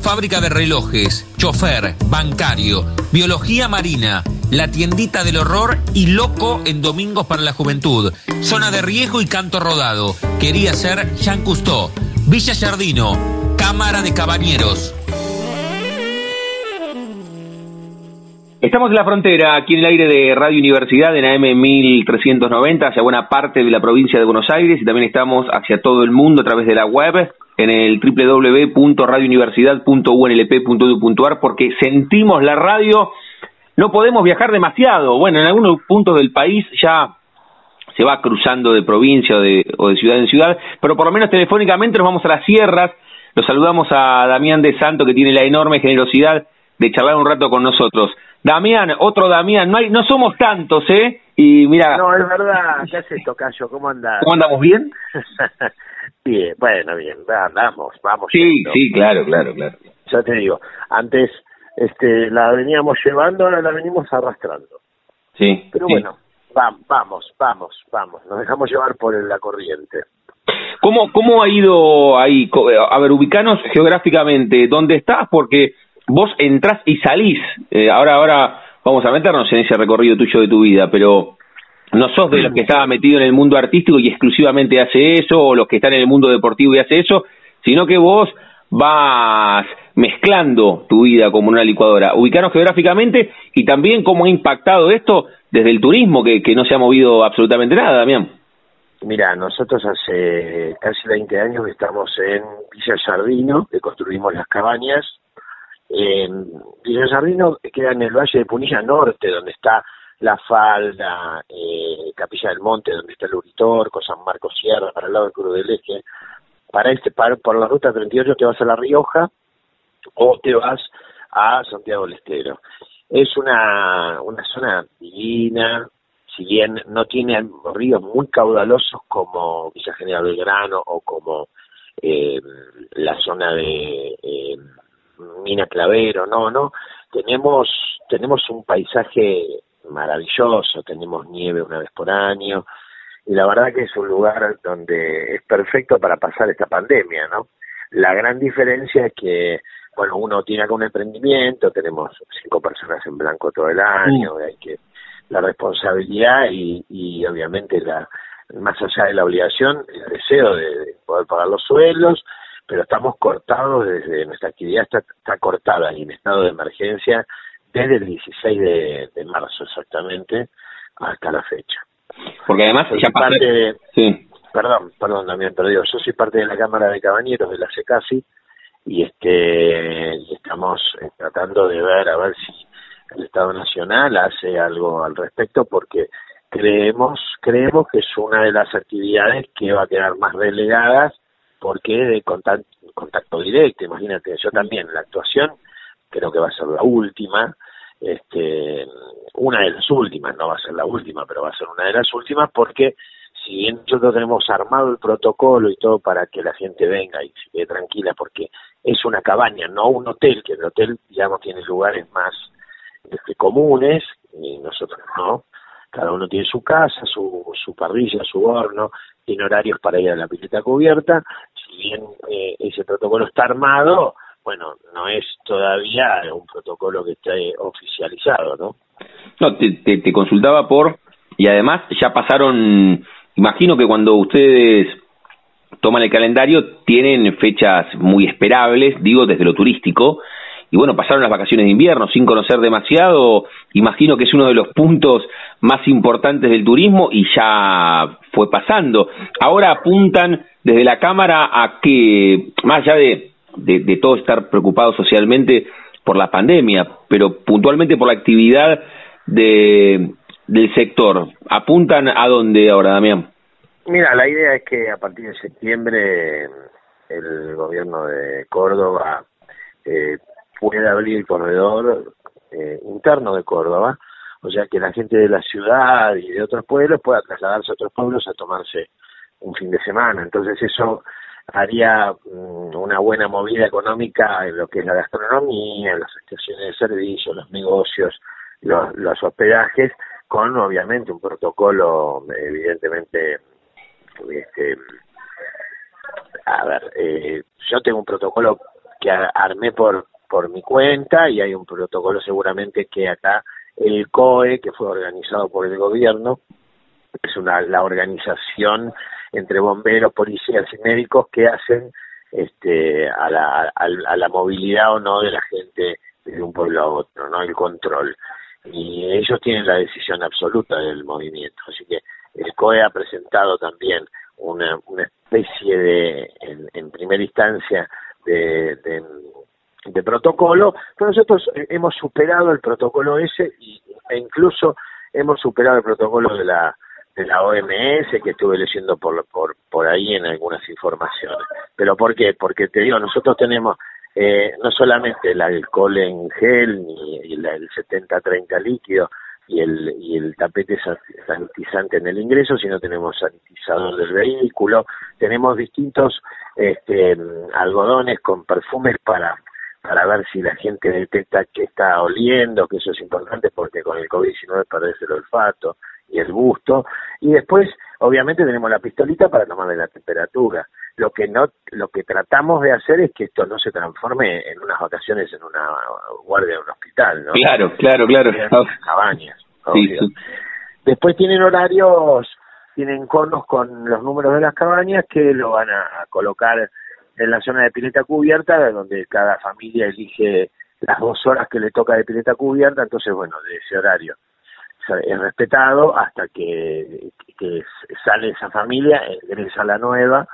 fábrica de relojes, chofer, bancario, biología marina, la tiendita del horror y loco en domingos para la juventud, zona de riesgo y canto rodado. Quería ser Jean Cousteau, Villa Jardino, Cámara de Cabañeros. Estamos en la frontera, aquí en el aire de Radio Universidad, en AM 1390, hacia buena parte de la provincia de Buenos Aires y también estamos hacia todo el mundo a través de la web en el www.radiouniversidad.unlp.edu.ar porque sentimos la radio, no podemos viajar demasiado. Bueno, en algunos puntos del país ya se va cruzando de provincia o de, o de ciudad en ciudad, pero por lo menos telefónicamente nos vamos a las sierras. Los saludamos a Damián de Santo que tiene la enorme generosidad de charlar un rato con nosotros. Damián, otro Damián, no hay, no somos tantos, ¿eh? Y mira. No, es verdad, ¿qué haces, Tocayo? ¿Cómo andas? ¿Cómo andamos bien? Bien, bueno, bien, vamos, vamos. Sí, sí, claro, claro, claro. Ya te digo, antes este, la veníamos llevando, ahora la venimos arrastrando. Sí. Pero bueno, vamos, vamos, vamos, vamos, nos dejamos llevar por la corriente. ¿Cómo, cómo ha ido ahí? A ver, ubicanos geográficamente, ¿dónde estás? Porque vos entrás y salís. Eh, ahora, ahora vamos a meternos en ese recorrido tuyo de tu vida, pero no sos de los que estaba metido en el mundo artístico y exclusivamente hace eso, o los que están en el mundo deportivo y hace eso, sino que vos vas mezclando tu vida como una licuadora. Ubicanos geográficamente y también cómo ha impactado esto desde el turismo, que, que no se ha movido absolutamente nada, Damián. Mira, nosotros hace casi 20 años estamos en Villa Jardino, que construimos las cabañas. En Villa Jardino queda en el Valle de Punilla Norte, donde está la Falda, eh, Capilla del Monte, donde está el Uritorco, San Marcos Sierra, para el lado del Cruz del Eje. Para este, para, por la ruta 38 te vas a La Rioja o te vas a Santiago del Estero. Es una, una zona divina, si bien no tiene ríos muy caudalosos como Villa General Belgrano o como eh, la zona de eh, Mina Clavero, no, no, tenemos, tenemos un paisaje maravilloso, tenemos nieve una vez por año, y la verdad que es un lugar donde es perfecto para pasar esta pandemia, ¿no? La gran diferencia es que, bueno, uno tiene acá un emprendimiento, tenemos cinco personas en blanco todo el año, hay que la responsabilidad y, y obviamente la más allá de la obligación, el deseo de, poder pagar los sueldos, pero estamos cortados desde nuestra actividad está, está cortada y en estado de emergencia desde el 16 de, de marzo exactamente hasta la fecha. Porque además ya parte de, sí. perdón, perdón también perdido, yo soy parte de la Cámara de Cabañeros de la SECASI y este estamos eh, tratando de ver a ver si el Estado Nacional hace algo al respecto porque creemos creemos que es una de las actividades que va a quedar más relegadas porque de contacto, contacto directo, imagínate, yo también la actuación creo que va a ser la última, este, una de las últimas, no va a ser la última, pero va a ser una de las últimas porque si bien nosotros tenemos armado el protocolo y todo para que la gente venga y se quede tranquila porque es una cabaña, no un hotel, que el hotel, digamos, tiene lugares más este, comunes y nosotros no. Cada uno tiene su casa, su, su parrilla, su horno, tiene horarios para ir a la pileta cubierta. Si bien eh, ese protocolo está armado, bueno, no es todavía un protocolo que esté oficializado, ¿no? No, te, te, consultaba por, y además ya pasaron, imagino que cuando ustedes toman el calendario tienen fechas muy esperables, digo desde lo turístico, y bueno, pasaron las vacaciones de invierno sin conocer demasiado, imagino que es uno de los puntos más importantes del turismo y ya fue pasando. Ahora apuntan desde la Cámara a que, más allá de de, de todo estar preocupado socialmente por la pandemia, pero puntualmente por la actividad de, del sector. ¿Apuntan a dónde ahora, Damián? Mira, la idea es que a partir de septiembre el gobierno de Córdoba eh, pueda abrir el corredor eh, interno de Córdoba, o sea que la gente de la ciudad y de otros pueblos pueda trasladarse a otros pueblos a tomarse un fin de semana. Entonces eso haría mm, una buena movida económica en lo que es la gastronomía, las estaciones de servicio, los negocios, los, los hospedajes, con obviamente un protocolo evidentemente este, a ver, eh, yo tengo un protocolo que armé por por mi cuenta y hay un protocolo seguramente que acá el COE, que fue organizado por el gobierno, es una la organización entre bomberos, policías y médicos que hacen este a la, a, la movilidad o no de la gente de un pueblo a otro, ¿no? El control. Y ellos tienen la decisión absoluta del movimiento. Así que el COE ha presentado también una, especie de, en, primera instancia, de, de, de protocolo, pero nosotros hemos superado el protocolo ese e incluso hemos superado el protocolo de la de la OMS que estuve leyendo por por por ahí en algunas informaciones. Pero ¿por qué? Porque te digo, nosotros tenemos eh, no solamente el alcohol en gel ni el, el 70-30 líquido y el y el tapete sanitizante en el ingreso, sino tenemos sanitizador del vehículo, tenemos distintos este, algodones con perfumes para para ver si la gente detecta que está oliendo, que eso es importante porque con el COVID-19 perdés el olfato y el gusto. Y después, obviamente, tenemos la pistolita para tomarle la temperatura. Lo que no, lo que tratamos de hacer es que esto no se transforme en unas vacaciones en una guardia de un hospital, ¿no? Claro, claro, claro. Cabañas. Después tienen horarios, tienen conos con los números de las cabañas que lo van a colocar en la zona de pileta cubierta, donde cada familia elige las dos horas que le toca de pileta cubierta, entonces, bueno, de ese horario es respetado hasta que, que sale esa familia, ingresa la nueva,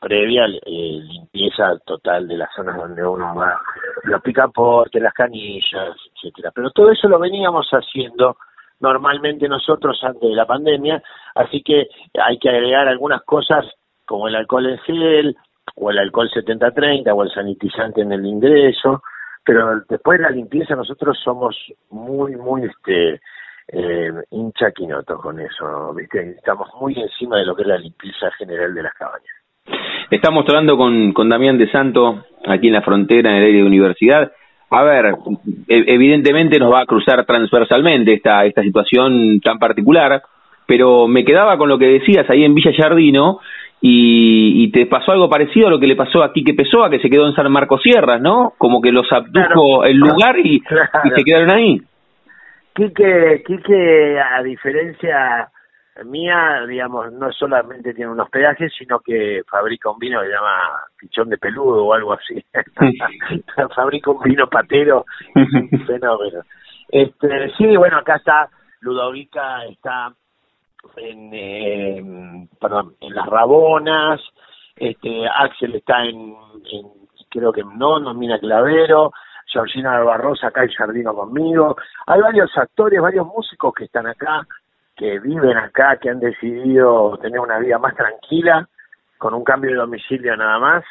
previa eh, limpieza total de las zonas donde uno va, los picaportes, las canillas, etcétera. Pero todo eso lo veníamos haciendo normalmente nosotros antes de la pandemia, así que hay que agregar algunas cosas como el alcohol en gel, o el alcohol 70-30 o el sanitizante en el ingreso, pero después de la limpieza nosotros somos muy, muy este eh, hinchaquinotos con eso, ¿viste? Estamos muy encima de lo que es la limpieza general de las cabañas. Estamos hablando con, con Damián de Santo, aquí en la frontera, en el aire de universidad. A ver, e, evidentemente nos va a cruzar transversalmente esta, esta situación tan particular, pero me quedaba con lo que decías ahí en Villa Yardino, y, y, te pasó algo parecido a lo que le pasó a Quique Pessoa, que se quedó en San Marcos Sierras, ¿no? Como que los abdujo el lugar y, y, se quedaron ahí. Quique, Quique, a diferencia mía, digamos, no solamente tiene un hospedaje, sino que fabrica un vino que se llama pichón de peludo o algo así. fabrica un vino patero, fenómeno. Este, sí, bueno, acá está, Ludovica está en, eh, perdón, en las Rabonas, este, Axel está en, creo que no, no Mina Clavero, Georgina Barrosa acá en Jardino conmigo. Hay varios actores, varios músicos que están acá, que viven acá, que han decidido tener una vida más tranquila, con un cambio de domicilio nada más.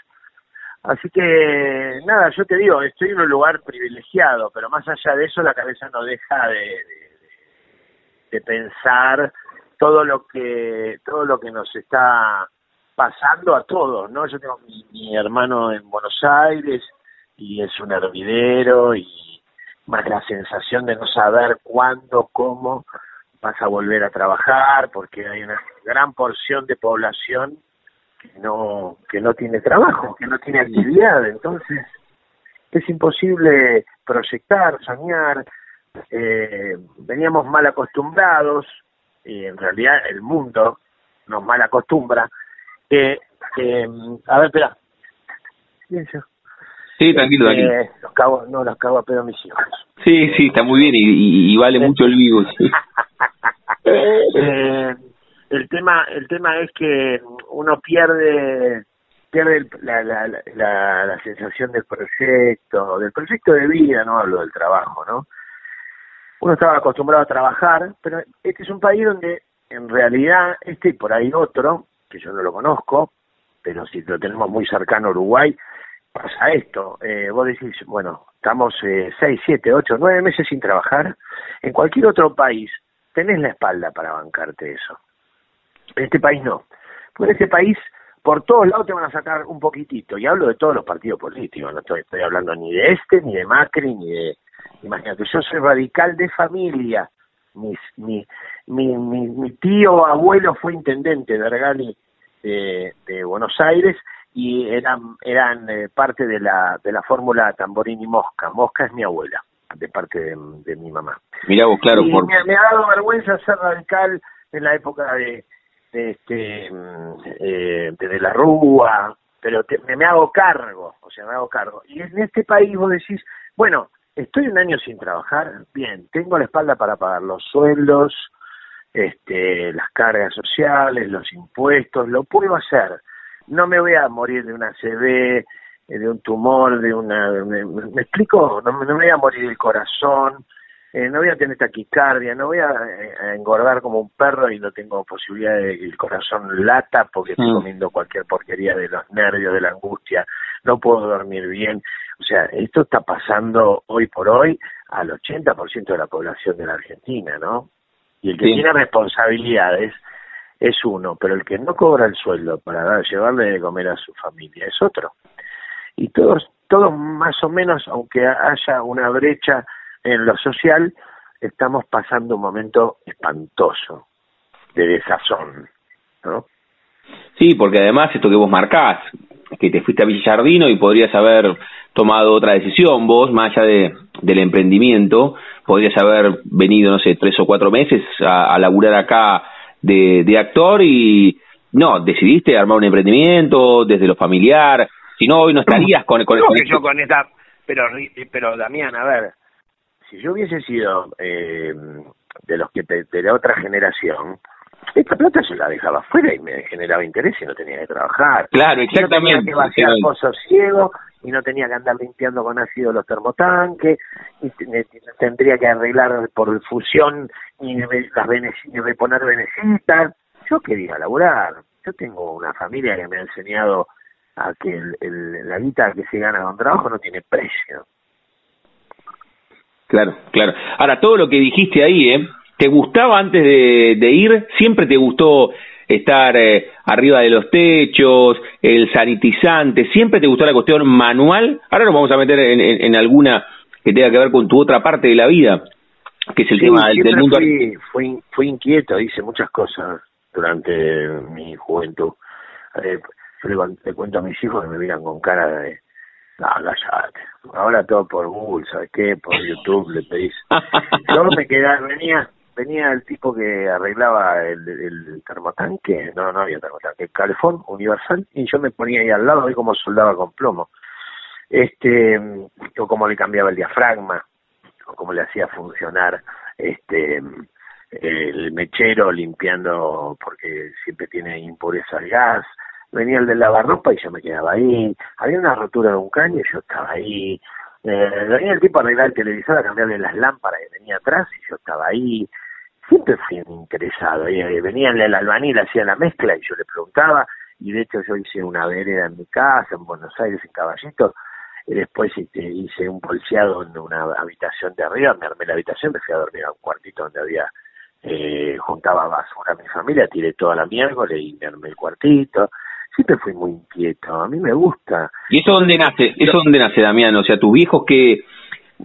Así que, nada, yo te digo, estoy en un lugar privilegiado, pero más allá de eso, la cabeza no deja de, de, de pensar todo lo que todo lo que nos está pasando a todos, ¿no? Yo tengo mi, hermano en Buenos Aires y es un hervidero y más la sensación de no saber cuándo, cómo vas a volver a trabajar, porque hay una gran porción de población que no que no tiene trabajo, que no tiene actividad, entonces es imposible proyectar, soñar, eh, veníamos mal acostumbrados, y en realidad el mundo nos mal acostumbra, que, a ver, espera. Sí, tranquilo, eh, Los cago, no, los cago a pedo a mis hijos. Sí, sí, está muy bien y, y, vale mucho el vivo. eh, el tema el tema es que uno pierde pierde la, la, la, la sensación del proyecto, del proyecto de vida, no hablo del trabajo, ¿no? uno estaba acostumbrado a trabajar, pero este es un país donde en realidad este y por ahí otro, que yo no lo conozco, pero si lo tenemos muy cercano a Uruguay, pasa esto. Eh, vos decís, bueno, estamos eh, seis, siete, ocho, nueve meses sin trabajar En cualquier otro país tenés la espalda para bancarte eso. En este país no. Porque en este país por todos lados te van a sacar un poquitito. Y hablo de todos los partidos políticos, no estoy, hablando ni de este, ni de Macri, ni de... Imagínate, yo soy radical de familia. mi, mi, mi, mi tío abuelo fue intendente de Argali de, de Buenos Aires y eran eran eh, parte de la de la fórmula Tamborini Mosca. Mosca es mi abuela, de parte de, mi mamá. Mira vos, claro. Y me, me, ha dado vergüenza ser radical en la época de, de este mm, eh, de, la Rúa, pero me, me hago cargo, o sea, me hago cargo. Y en este país vos decís, bueno, estoy un año sin trabajar, bien, tengo la espalda para pagar los sueldos, este, las cargas sociales, los impuestos, lo puedo hacer. No me voy a morir de una CB, eh, de un tumor, de una... ¿Me, explico? No, me voy a morir del corazón, eh, no voy a tener taquicardia, no voy eh, a, engordar como un perro y no tengo posibilidad de que el corazón lata porque estoy mm. comiendo cualquier porquería de los nervios, de la angustia, no puedo dormir bien. O sea, esto está pasando hoy por hoy al 80% de la población de la Argentina, ¿no? Y el que tiene responsabilidades es uno, pero el que no cobra el sueldo para llevarle de comer a su familia es otro. Y todos, todos más o menos, aunque haya una brecha en lo social, estamos pasando un momento espantoso de desazón, ¿no? Sí, porque además esto que vos marcás, que te fuiste a Villardino y podrías haber tomado otra decisión, vos, más allá de, del emprendimiento, podrías haber venido, no sé, tres o cuatro meses a, a laburar acá de, de actor y no, decidiste armar un emprendimiento desde lo familiar, si no hoy no estarías con, con, con, yo con esta, pero, pero Damián, a ver, si yo hubiese sido eh, de los que de la otra generación, esta plata se la dejaba fuera y me generaba interés y no tenía que trabajar. Claro, exactamente. no tenía que vaciar pozos ciegos y no tenía que andar limpiando con ácido los termotanques y tendría que arreglar por fusión y, las y reponer venecitas. Yo quería laburar. Yo tengo una familia que me ha enseñado a que el, la guita que se gana con trabajo no tiene precio. Claro, claro. Ahora, todo lo que dijiste ahí, ¿eh? ¿Te gustaba antes de, ir? ¿Siempre te gustó estar eh, arriba de los techos, el sanitizante? ¿Siempre te gustó la cuestión manual? Ahora nos vamos a meter en, alguna que tenga que ver con tu otra parte de la vida, que es el tema del, mundo. Fui, fui, fui, inquieto, hice muchas cosas durante mi juventud. Eh, yo le, cuento a mis hijos que me miran con cara de, no, cállate. Ahora todo por Google, ¿sabes qué? Por YouTube le pedís. Yo me quedé, venía, venía el tipo que arreglaba el, el termotanque, no, no había termotanque, el calefón universal, y yo me ponía ahí al lado, ahí como soldaba con plomo. Este, o cómo le cambiaba el diafragma, o cómo le hacía funcionar este el mechero limpiando porque siempre tiene impureza al gas, venía el de lavarropa y yo me quedaba ahí, había una rotura de un caño y yo estaba ahí, eh, venía el tipo a arreglar el televisor, a cambiarle las lámparas que venía atrás y yo estaba ahí, siempre fui interesado. Eh, venía el albañil, hacía la mezcla y yo le preguntaba. Y de hecho yo hice una vereda en mi casa, en Buenos Aires, en Caballito. Y después este, hice un bolseado en una habitación de arriba, me armé la habitación, me fui a dormir a un cuartito donde había, eh, juntaba basura a mi familia, tiré toda la miércoles y me armé el cuartito. Siempre fui muy inquieto, a mí me gusta. ¿Y eso dónde nace? ¿Eso dónde nace, Damián? O sea, tus viejos que...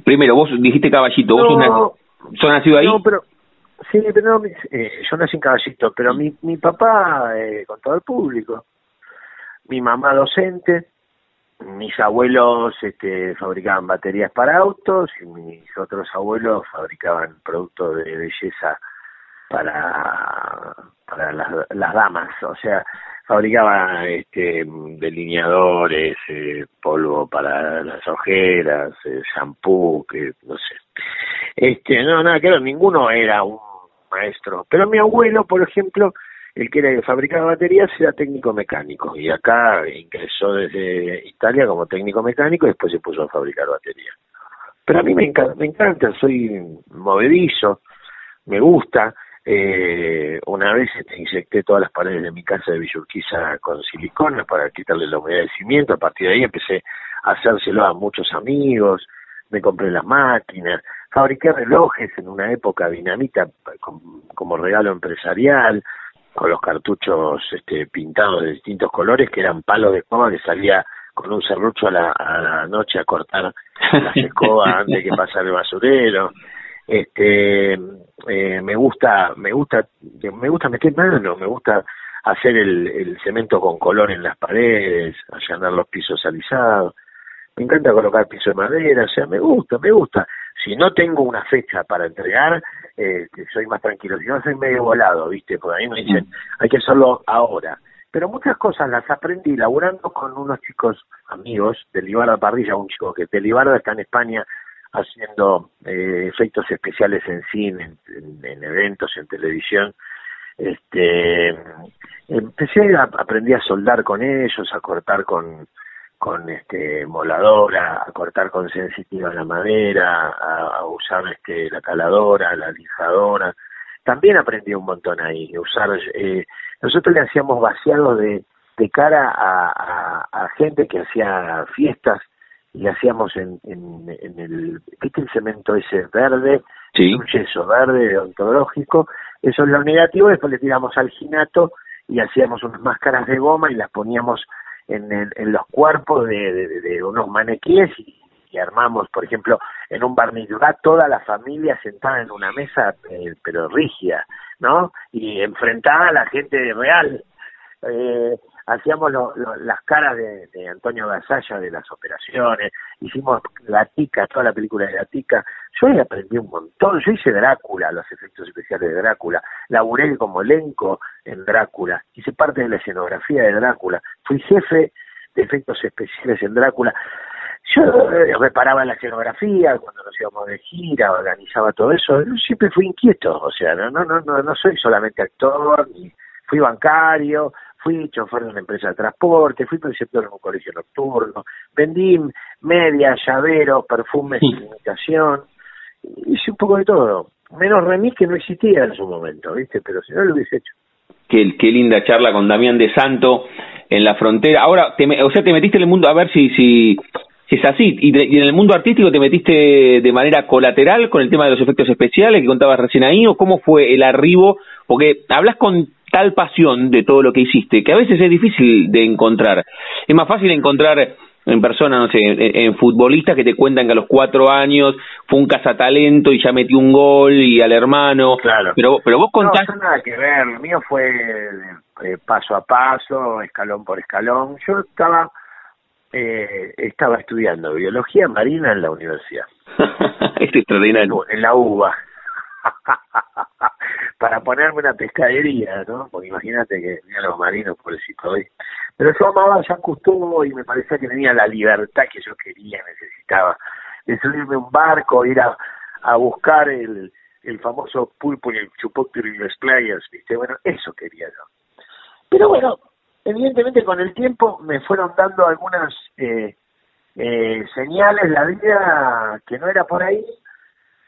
Primero, vos dijiste Caballito, ¿vos sos, nacido ahí? No, pero Sí, pero no, eh, yo nací en Caballito, pero mi, mi papá, eh, con todo el público, mi mamá docente, mis abuelos este, fabricaban baterías para autos y mis otros abuelos fabricaban productos de belleza para, para las, las damas, o sea, fabricaban este, delineadores, eh, polvo para las ojeras, eh, shampoo, que no sé. Este, no, nada que ver, ninguno era un maestro. Pero mi abuelo, por ejemplo, el que era el fabricaba baterías, era técnico mecánico. Y acá ingresó desde Italia como técnico mecánico y después se puso a fabricar baterías. Pero a mí me encanta, me encanta soy movedizo, me gusta. Eh, una vez este, inyecté todas las paredes de mi casa de Villurquiza con silicona para quitarle la humedad del cimiento. A partir de ahí empecé a hacérselo a muchos amigos, me compré las máquinas, fabriqué relojes en una época dinamita como regalo empresarial, con los cartuchos este, pintados de distintos colores que eran palos de escoba que salía con un serrucho a la, noche a cortar la escoba antes que pasar el basurero. Este eh, me gusta me gusta me gusta meter mano me gusta hacer el, el cemento con color en las paredes allanar los pisos alisados. Me encanta colocar piso de madera o sea me gusta me gusta si no tengo una fecha para entregar eh, soy más tranquilo. Si no soy medio volado viste porque a mí me dicen hay que hacerlo ahora pero muchas cosas las aprendí laburando con unos chicos amigos de Libarda Parrilla, un chico que de Libarda está en España haciendo eh, efectos especiales en cine, en, eventos, en televisión. Este, empecé a aprendí a soldar con ellos, a cortar con con este moladora, a cortar con sensitiva la madera, a, usar este la caladora, la lijadora. También aprendí un montón ahí, usar eh, nosotros le hacíamos vaciados de, de cara a, a, gente que hacía fiestas y le hacíamos en, en, en el, ¿viste el cemento ese verde? Sí. Un yeso verde ontológico. Eso es lo negativo, después le tiramos alginato y hacíamos unas máscaras de goma y las poníamos en, los cuerpos de, unos maniquíes y, armamos, por ejemplo, en un barnillurat toda la familia sentada en una mesa, eh, pero rígida, ¿no? Y enfrentada a la gente real. Eh, hacíamos las caras de, Antonio Gasalla de las operaciones, hicimos La Tica, toda la película de La Tica. Yo ahí aprendí un montón, yo hice Drácula, los efectos especiales de Drácula, laburé como elenco en Drácula, hice parte de la escenografía de Drácula, fui jefe de efectos especiales en Drácula. Yo eh, reparaba la escenografía cuando nos íbamos de gira, organizaba todo eso. Yo siempre fui inquieto, o sea, no, no, no, no, soy solamente actor, ni fui bancario, fui chofer de una empresa de transporte, fui preceptor en un colegio nocturno, vendí medias, llaveros, perfumes, imitación, hice un poco de todo. Menos remis que no existía en su momento, ¿viste? Pero si no lo hubiese hecho. Qué, qué linda charla con Damián de Santo en la frontera. Ahora, te, o sea, te metiste en el mundo a ver si, si es así. Y, en el mundo artístico te metiste de manera colateral con el tema de los efectos especiales que contabas recién ahí, o cómo fue el arribo, porque hablas con tal pasión de todo lo que hiciste que a veces es difícil de encontrar. Es más fácil encontrar en persona, no sé, en, futbolistas que te cuentan que a los cuatro años fue un cazatalento y ya metió un gol y al hermano. Claro. Pero, pero vos contás. No, nada que ver. Lo mío fue eh, paso a paso, escalón por escalón. Yo estaba eh, estaba estudiando biología marina en la universidad. es extraordinario. En la UBA. Para ponerme una pescadería, ¿no? Porque imagínate que a los marinos, pobrecito hoy. Pero yo amaba a Jean y me parecía que tenía la libertad que yo quería, necesitaba. De subirme un barco, ir a, a buscar el, el famoso pulpo y el chupóctero y los playas, ¿viste? Bueno, eso quería yo. Pero bueno, evidentemente con el tiempo me fueron dando algunas eh, eh, señales la vida que no era por ahí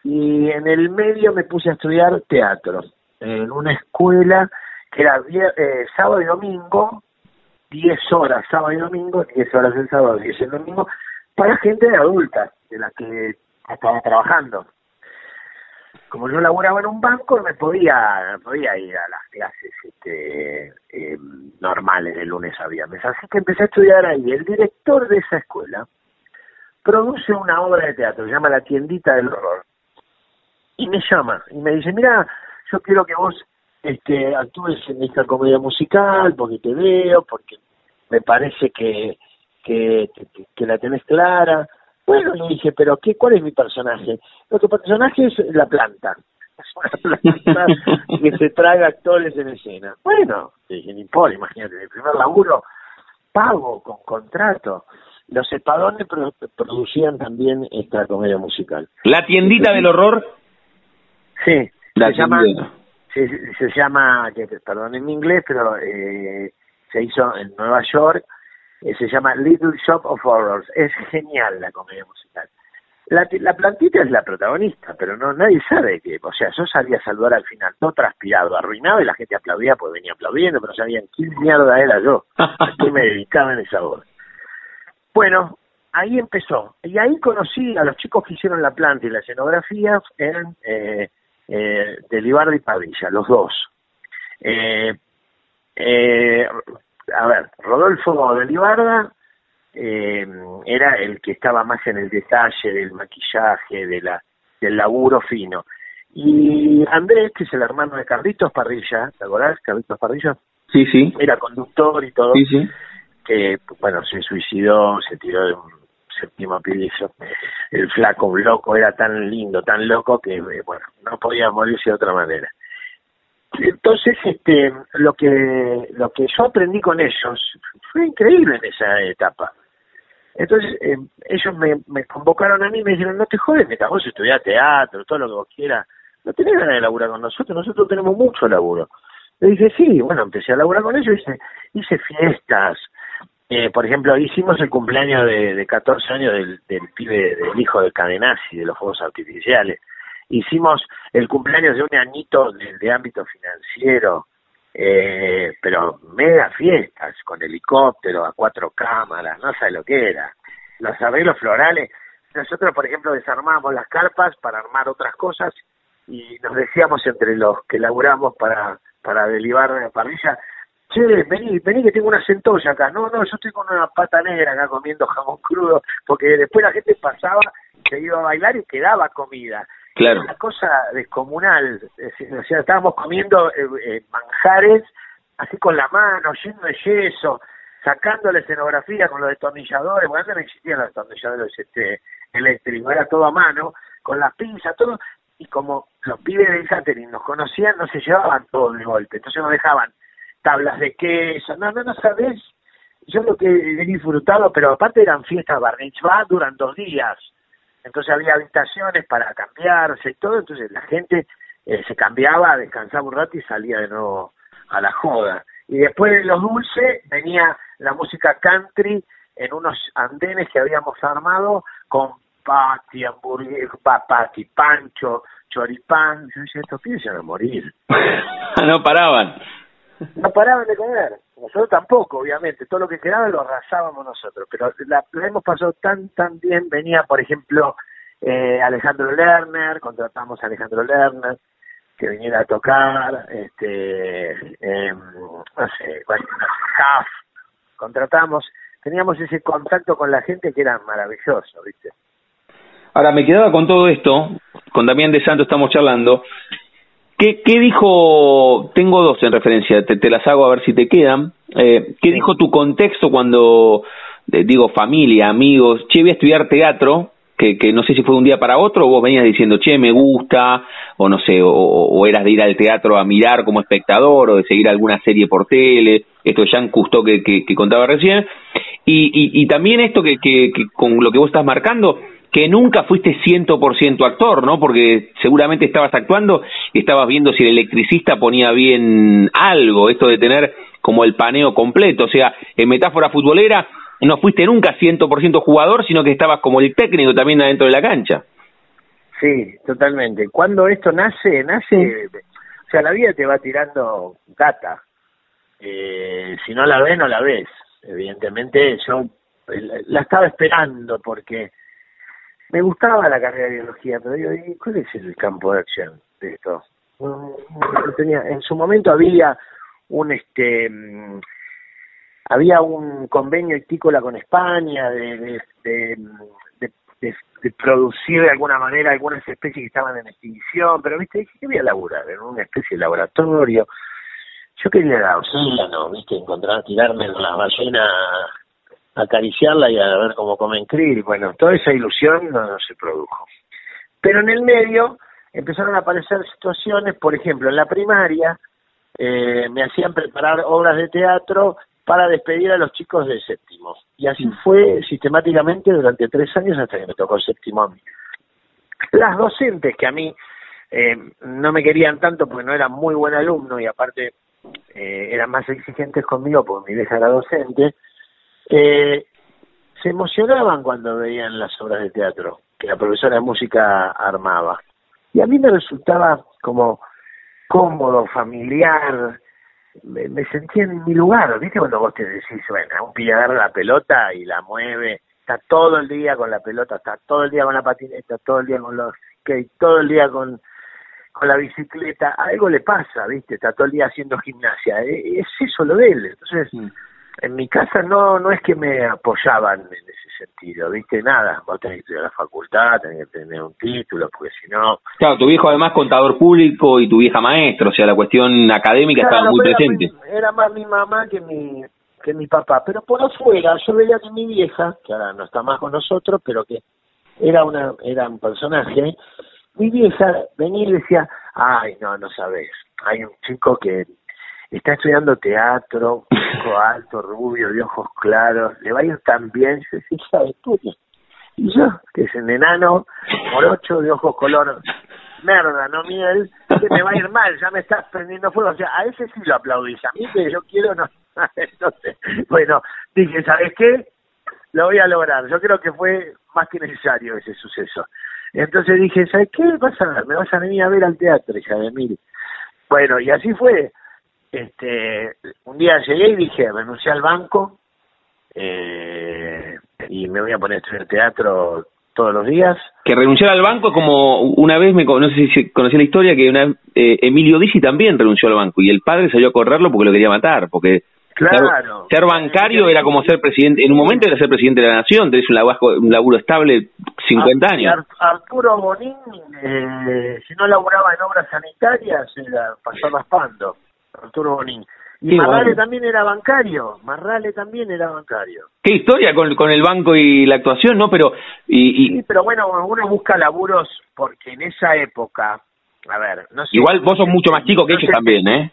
y en el medio me puse a estudiar teatro en una escuela que era eh, sábado y domingo 10 horas sábado y domingo 10 horas el sábado 10 el domingo para gente adulta de la que estaba trabajando como yo laboraba en un banco, me podía, podía ir a las clases este, eh, normales de lunes a viernes. Así que empecé a estudiar ahí. El director de esa escuela produce una obra de teatro, se llama La tiendita del horror. Y me llama y me dice, mira, yo quiero que vos este, actúes en esta comedia musical porque te veo, porque me parece que, que, que la tenés clara bueno, le dije, pero qué, ¿cuál es mi personaje? Lo que personaje es la planta. Es una planta que se trae actores en escena. Bueno, le dije, no importa, imagínate, el primer laburo, pago, con contrato. Los espadones producían también esta comedia musical. ¿La tiendita del horror? Sí, se llama, se, se, llama, perdón en inglés, pero eh, se hizo en Nueva York eh, se llama Little Shop of Horrors. Es genial la comedia musical. La, la plantita es la protagonista, pero no nadie sabe que, o sea, yo salía a saludar al final, todo transpirado, arruinado, y la gente aplaudía, pues venía aplaudiendo, pero sabían quién mierda era yo, a qué me dedicaba en esa voz. Bueno, ahí empezó. Y ahí conocí a los chicos que hicieron la planta y la escenografía, eran eh, eh, y Padilla, los dos. Eh, eh, a ver, Rodolfo de Libarda eh, era el que estaba más en el detalle del maquillaje, de la, del laburo fino. Y Andrés, que es el hermano de Carlitos Parrilla, ¿te acordás? Carlitos Parrilla. Sí, sí. Era conductor y todo. Sí, sí. Que, bueno, se suicidó, se tiró de un séptimo piso. El flaco, un loco, era tan lindo, tan loco que, eh, bueno, no podía morirse de otra manera. Entonces, este, lo que lo que yo aprendí con ellos fue increíble en esa etapa. Entonces, eh, ellos me, me convocaron a mí y me dijeron, no te jodes, me vos estudiar teatro, todo lo que vos quieras, no tenés ganas de laburar con nosotros, nosotros tenemos mucho laburo. Le dije, sí, bueno, empecé a laburar con ellos, hice, hice fiestas, eh, por ejemplo, hicimos el cumpleaños de, de 14 años del, del pibe, del hijo de Cadenazzi, de los fuegos artificiales. Hicimos el cumpleaños de un añito de, de ámbito financiero, eh, pero mega fiestas, con helicóptero, a cuatro cámaras, no sé lo que era. Los arreglos florales. Nosotros, por ejemplo, desarmábamos las carpas para armar otras cosas y nos decíamos entre los que laburamos para, para delivar la parrilla, che, vení, vení que tengo una centolla acá. No, no, yo estoy con una pata negra acá comiendo jamón crudo, porque después la gente pasaba, se iba a bailar y quedaba comida. Claro. Una cosa descomunal. O sea, estábamos comiendo eh, eh, manjares así con la mano, lleno de yeso, sacando la escenografía con los destornilladores, porque antes no existían los destornilladores este, eléctricos, era todo a mano, con las pinzas, todo. Y como los pibes de catering nos conocían, no se llevaban todo de golpe. Entonces nos dejaban tablas de queso. No, no, no sabes. Yo lo que he disfrutado, pero aparte eran fiestas bar mitzvah, duran dos días. Entonces había habitaciones para cambiarse y todo. Entonces la gente eh, se cambiaba, descansaba un rato y salía de nuevo a la joda. Y después de los dulces venía la música country en unos andenes que habíamos armado con pati, hamburguesa, pati, pancho, choripán. Yo decía, estos pibes van a morir. no paraban. No paraban de comer. Nosotros tampoco, obviamente. Todo lo que quedaba lo arrasábamos nosotros. Pero la, la hemos pasado tan, tan bien. Venía, por ejemplo, eh, Alejandro Lerner, contratamos a Alejandro Lerner que viniera a tocar, este, eh, no sé, staff, contratamos, teníamos ese contacto con la gente que era maravilloso, ¿viste? Ahora, me quedaba con todo esto, con Damián de Santo estamos charlando, ¿Qué, ¿Qué, dijo? Tengo dos en referencia, te, te las hago a ver si te quedan. Eh, ¿Qué dijo tu contexto cuando, eh, digo, familia, amigos? Che, voy a estudiar teatro, que, que no sé si fue un día para otro, o vos venías diciendo, che, me gusta, o no sé, o, o eras de ir al teatro a mirar como espectador, o de seguir alguna serie por tele, esto de Jean Cousteau que, que, que contaba recién. Y, y, y también esto que, que, que con lo que vos estás marcando, que nunca fuiste 100% actor, ¿no? Porque seguramente estabas actuando y estabas viendo si el electricista ponía bien algo, esto de tener como el paneo completo, o sea, en metáfora futbolera, no fuiste nunca 100% jugador, sino que estabas como el técnico también adentro de la cancha. Sí, totalmente. Cuando esto nace, nace, o sea, la vida te va tirando data. Eh, si no la ves, no la ves. Evidentemente, yo la estaba esperando porque me gustaba la carrera de biología, pero digo, ¿cuál es el campo de acción de esto? No, tenía, en su momento había un este había un convenio etícola con España de de, producir de alguna manera algunas especies que estaban en extinción, pero viste, dije que voy a laburar en una especie de laboratorio. Yo quería la océano, viste, encontrar, tirarme en las ballenas acariciarla y a ver cómo comen krill. Bueno, toda esa ilusión no, no, se produjo. Pero en el medio empezaron a aparecer situaciones, por ejemplo, en la primaria eh, me hacían preparar obras de teatro para despedir a los chicos de séptimo. Y así fue sistemáticamente durante tres años hasta que me tocó el séptimo a mí. Las docentes que a mí eh, no me querían tanto porque no era muy buen alumno y aparte eh, eran más exigentes conmigo porque mi vieja era docente, eh, se emocionaban cuando veían las obras de teatro que la profesora de música armaba. Y a mí me resultaba como cómodo, familiar, me, sentía en mi lugar, ¿viste? Cuando vos te decís, bueno, un pibe agarra la pelota y la mueve está todo el día con la pelota, está todo el día con la patineta, todo el día con los skate, todo el día con, con la bicicleta, algo le pasa, ¿viste? Está todo el día haciendo gimnasia, e, es eso lo de él. Entonces, mm. En mi casa no no es que me apoyaban en ese sentido, ¿viste? Nada, vos tenés que estudiar la facultad, tenés que tener un título, porque si no... Claro, tu viejo además contador público y tu vieja maestro, o sea, la cuestión académica estaba muy presente. Era más mi mamá que mi que mi papá, pero por afuera yo veía que mi vieja, que ahora no está más con nosotros, pero que era una era un personaje, mi vieja venía y decía, ay, no, no sabes, hay un chico que está estudiando teatro, chico alto, rubio, de ojos claros, le va a ir tan bien, se hija de puta. Y yo, que es un enano, morocho, de ojos color merda, no miel, que me va a ir mal, ya me estás prendiendo fuego. O sea, a ese sí lo aplaudís, a mí que yo quiero no. Entonces, bueno, dije, ¿sabes qué? Lo voy a lograr. Yo creo que fue más que necesario ese suceso. Entonces dije, ¿sabes qué vas a? Me vas a venir a ver al teatro, hija de mil. Bueno, y así fue. Este, un día llegué y dije, renuncié al banco eh, y me voy a poner a estudiar teatro todos los días. Que renunciar al banco como una vez, me, no sé si conocí la historia, que una eh, Emilio Dizzi también renunció al banco y el padre salió a correrlo porque lo quería matar, porque Claro. Ser, bancario era como ser presidente, en un momento era ser presidente de la nación, tenés un laburo, un laburo estable 50 años. Arturo Bonín, eh, si no laburaba en obras sanitarias, era, pasó raspando. Arturo Bonín. Y Marrale también era bancario, Marrale también era bancario. Qué historia con, con el banco y la actuación, ¿no? Pero y, Sí, pero bueno, uno busca laburos porque en esa época, a ver, no sé, Igual vos sos mucho más chico que ellos también, ¿eh?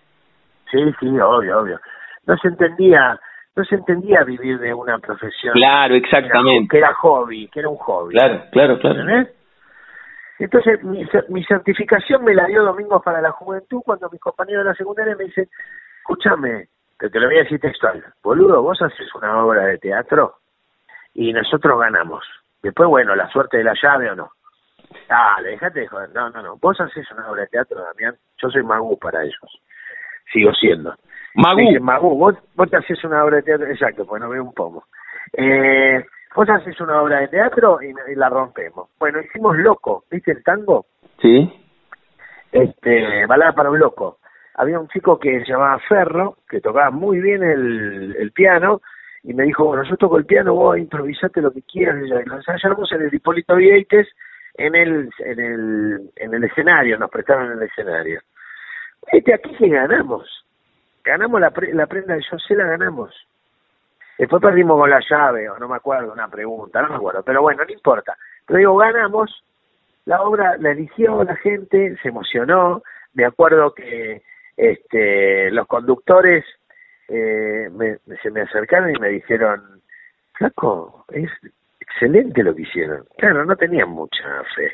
Sí, sí, obvio, obvio no se entendía no se entendía vivir de una profesión claro exactamente que era, hobby que era un hobby claro claro claro entonces mi, mi certificación me la dio Domingo para la Juventud cuando mis compañeros de la secundaria me dicen escúchame te, te lo voy a decir textual. Boludo vos haces una obra de teatro y nosotros ganamos. Después bueno la suerte de la llave o no. Dale déjate de joder. No no no. Vos haces una obra de teatro Damián. Yo soy magú para ellos. Sigo siendo. Magú. vos, vos te haces una obra de teatro, exacto, pues no veo un poco. Eh, vos haces una obra de teatro y, la rompemos. Bueno, hicimos Loco, ¿viste el tango? Sí. Este, balada para un loco. Había un chico que se llamaba Ferro, que tocaba muy bien el, el piano, y me dijo, bueno, yo toco el piano, vos improvisate lo que quieras. Y lo ensayamos en el Hipólito Vieites, en el, en el, en el escenario, nos prestaron el escenario. Este, aquí que ganamos ganamos la, la prenda de José, la ganamos. Después perdimos con la llave, o no me acuerdo, una pregunta, no me acuerdo, pero bueno, no importa. Pero digo, ganamos, la obra la eligió la gente, se emocionó, me acuerdo que este los conductores eh, me, se me acercaron y me dijeron, flaco, es excelente lo que hicieron. Claro, no tenían mucha fe.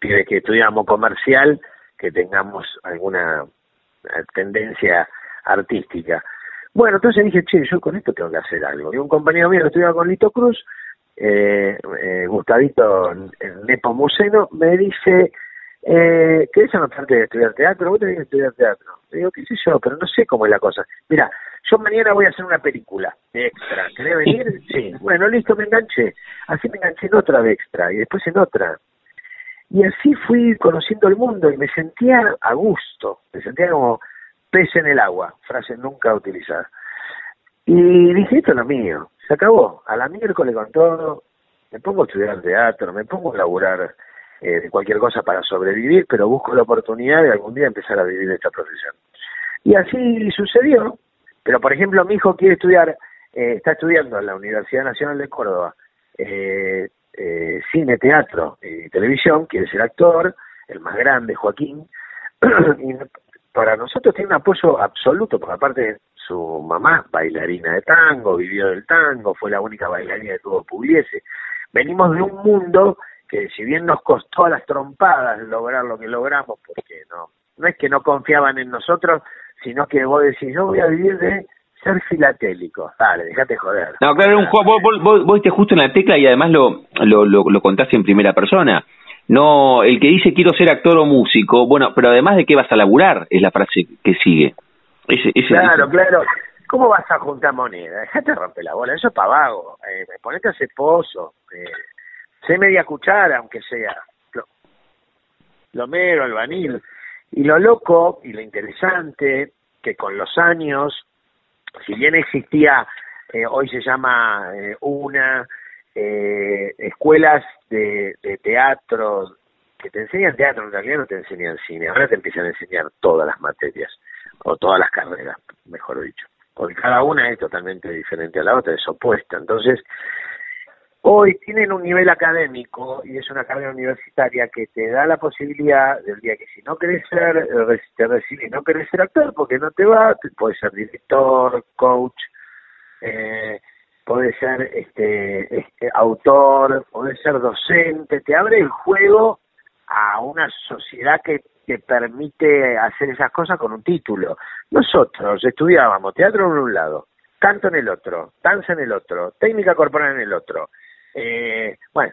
Pide que estudiamos comercial, que tengamos alguna tendencia artística. Bueno, entonces dije, che, yo con esto tengo que hacer algo. Y un compañero mío que estudiaba con Lito Cruz, eh, eh, Gustavito Nepomuceno, me dice, eh, ¿querés anotarte de estudiar teatro? Vos tenés que estudiar teatro. Le digo, qué sé yo, pero no sé cómo es la cosa. Mira, yo mañana voy a hacer una película de extra. ¿Querés venir? Sí. Bueno, listo, me enganché. Así me enganché en otra de extra y después en otra. Y así fui conociendo el mundo y me sentía a gusto. Me sentía como pez en el agua, frase nunca utilizada. Y dije, esto es lo mío, se acabó, a la miércoles con todo, me pongo a estudiar teatro, me pongo a laburar eh, cualquier cosa para sobrevivir, pero busco la oportunidad de algún día empezar a vivir esta profesión. Y así sucedió, pero por ejemplo mi hijo quiere estudiar, eh, está estudiando en la Universidad Nacional de Córdoba, eh, cine, teatro y televisión, quiere ser actor, el más grande, Joaquín, y para nosotros tiene un apoyo absoluto, porque aparte su mamá, bailarina de tango, vivió del tango, fue la única bailarina de todo Pugliese. Venimos de un mundo que si bien nos costó a las trompadas lograr lo que logramos, porque no, no es que no confiaban en nosotros, sino que vos decís, yo voy a vivir de ser filatélico. Dale, déjate joder. No, claro, un juego, vos, vos, vos, justo en la tecla y además lo, lo, lo, lo contaste en primera persona no, el que dice quiero ser actor o músico, bueno, pero además de qué vas a laburar, es la frase que sigue. Ese, ese, claro, claro. ¿Cómo vas a juntar moneda? Dejate romper la bola, eso es pavago. Eh, ponete a hacer pozo. Eh, sé media cuchara, aunque sea. Lo, lo mero, albanil. Y lo loco y lo interesante, que con los años, si bien existía, eh, hoy se llama eh, una, eh, escuelas de, de teatro, que te enseñan teatro, en realidad no te enseñan cine, ahora te empiezan a enseñar todas las materias, o todas las carreras, mejor dicho porque cada una es totalmente diferente a la otra, es opuesta. Entonces, hoy tienen un nivel académico y es una carrera universitaria que te da la posibilidad del día que si no querés ser, te recibís, no querés ser actor porque no te va, puedes ser director, coach, eh, puedes ser este, este autor, puedes ser docente, te abre el juego a una sociedad que te permite hacer esas cosas con un título. Nosotros estudiábamos teatro en un lado, canto en el otro, danza en el otro, técnica corporal en el otro, eh, bueno,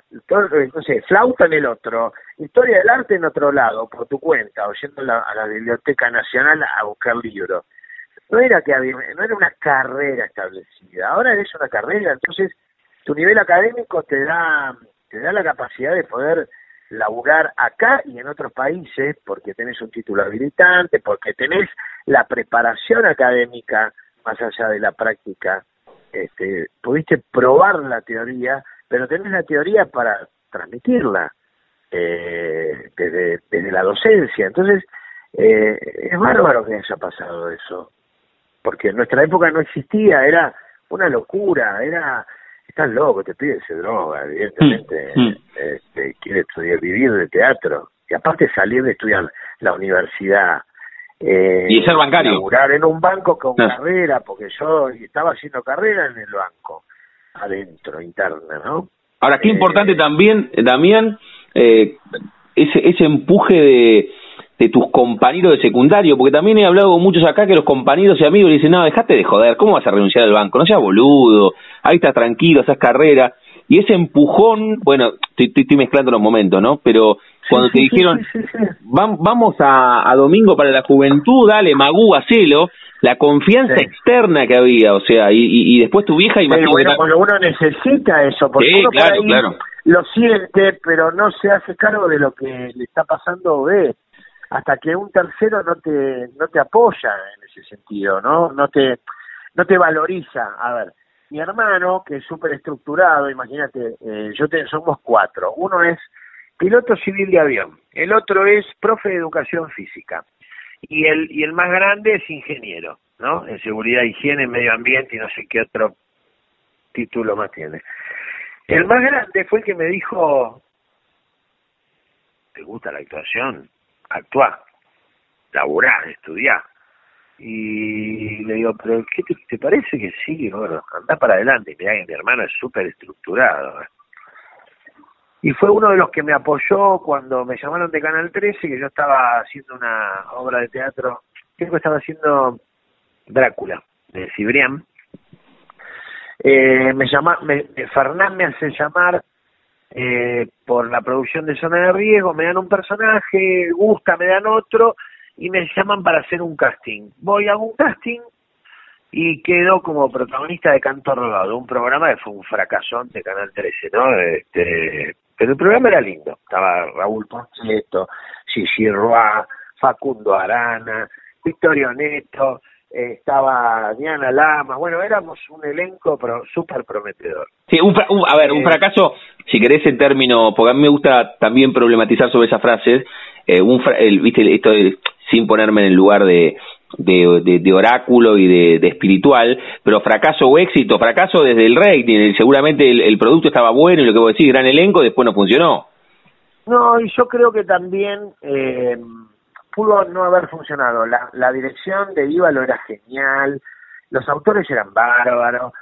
flauta en el otro, historia del arte en otro lado, por tu cuenta, o yendo a la, Biblioteca Nacional a buscar libros. No era que había, no era una carrera establecida, ahora es una carrera, entonces tu nivel académico te da, te da la capacidad de poder laburar acá y en otros países porque tenés un título habilitante, porque tenés la preparación académica más allá de la práctica. Este, pudiste probar la teoría, pero tenés la teoría para transmitirla eh, desde, desde la docencia. Entonces, eh, es bárbaro que haya pasado eso, porque en nuestra época no existía, era una locura, era estás loco, te pide ese droga, evidentemente, mm, mm. este, quiere estudiar, vivir de teatro, y aparte salir de estudiar la universidad. Eh, y ser bancario. Laburar en un banco con ah. carrera, porque yo estaba haciendo carrera en el banco, adentro, interna, ¿no? Ahora, qué importante eh, también, Damián, eh, ese, ese empuje de de tus compañeros de secundario, porque también he hablado con muchos acá que los compañeros y amigos le dicen, no, dejate de joder, ¿cómo vas a renunciar al banco? No seas boludo, ahí estás tranquilo, haces carrera. Y ese empujón, bueno, estoy, mezclando los momentos, ¿no? Pero cuando te dijeron, vamos a, domingo para la juventud, dale, Magú, hacelo, la confianza externa que había, o sea, y, después tu vieja imagino bueno, cuando uno necesita eso, porque uno claro, claro. lo siente, pero no se hace cargo de lo que le está pasando ve hasta que un tercero no te no te apoya en ese sentido, ¿no? No te no te valoriza. A ver, mi hermano, que es súper estructurado, imagínate, eh, yo te, somos cuatro. Uno es piloto civil de avión, el otro es profe de educación física y el y el más grande es ingeniero, ¿no? En seguridad, higiene, medio ambiente y no sé qué otro título más tiene. El más grande fue el que me dijo, ¿te gusta la actuación? Actuar, laburar, estudiar. Y le digo, pero ¿qué te, parece que sí? Bueno, anda para adelante. Mirá que mi hermano es súper estructurado. ¿eh? Y fue uno de los que me apoyó cuando me llamaron de Canal 13, que yo estaba haciendo una obra de teatro, creo que estaba haciendo Drácula, de Cibrián. Eh, me llama, me, Fernán me hace llamar eh, por la producción de Zona de Riesgo, me dan un personaje, gusta, me dan otro, y me llaman para hacer un casting. Voy a un casting y quedo como protagonista de Canto Rodado, un programa que fue un fracasón de Canal 13, ¿no? Este, pero el programa era lindo. Estaba Raúl Ponceto, Gigi Roa, Facundo Arana, Victorio Neto, eh, estaba Diana Lama, bueno, éramos un elenco pero súper prometedor. Sí, un, a ver, un eh, fracaso, si querés en término, porque a mí me gusta también problematizar sobre esas frases, eh, un, el, viste, esto sin ponerme en el lugar de, de, oráculo y de, espiritual, pero fracaso o éxito, fracaso desde el rating, seguramente el, producto estaba bueno y lo que vos decís, gran elenco, después no funcionó. No, y yo creo que también... Eh, no haber funcionado. La, la dirección de Ívalo era genial, los autores eran bárbaros.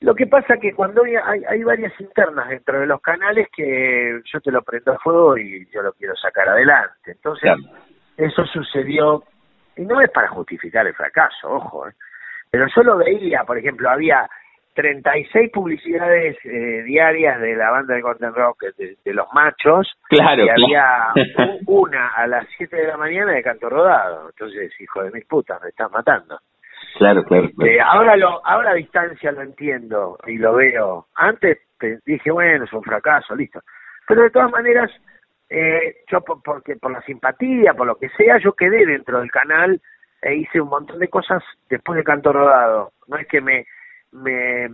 Lo que pasa que cuando hay, hay, varias internas dentro de los canales que yo te lo prendo a fuego y yo lo quiero sacar adelante. Entonces, eso sucedió, y no es para justificar el fracaso, ojo, ¿eh? pero yo lo veía, por ejemplo, había 36 publicidades eh, diarias de la banda de Gordon Rock, de, los machos, claro, y había una a las 7 de la mañana de canto rodado. Entonces, hijo de mis putas, me estás matando. Claro, claro. Eh, ahora lo, ahora a distancia lo entiendo y lo veo. Antes dije, bueno, es un fracaso, listo. Pero de todas maneras, eh, yo por, porque por la simpatía, por lo que sea, yo quedé dentro del canal e hice un montón de cosas después de Canto Rodado. No es que me, me,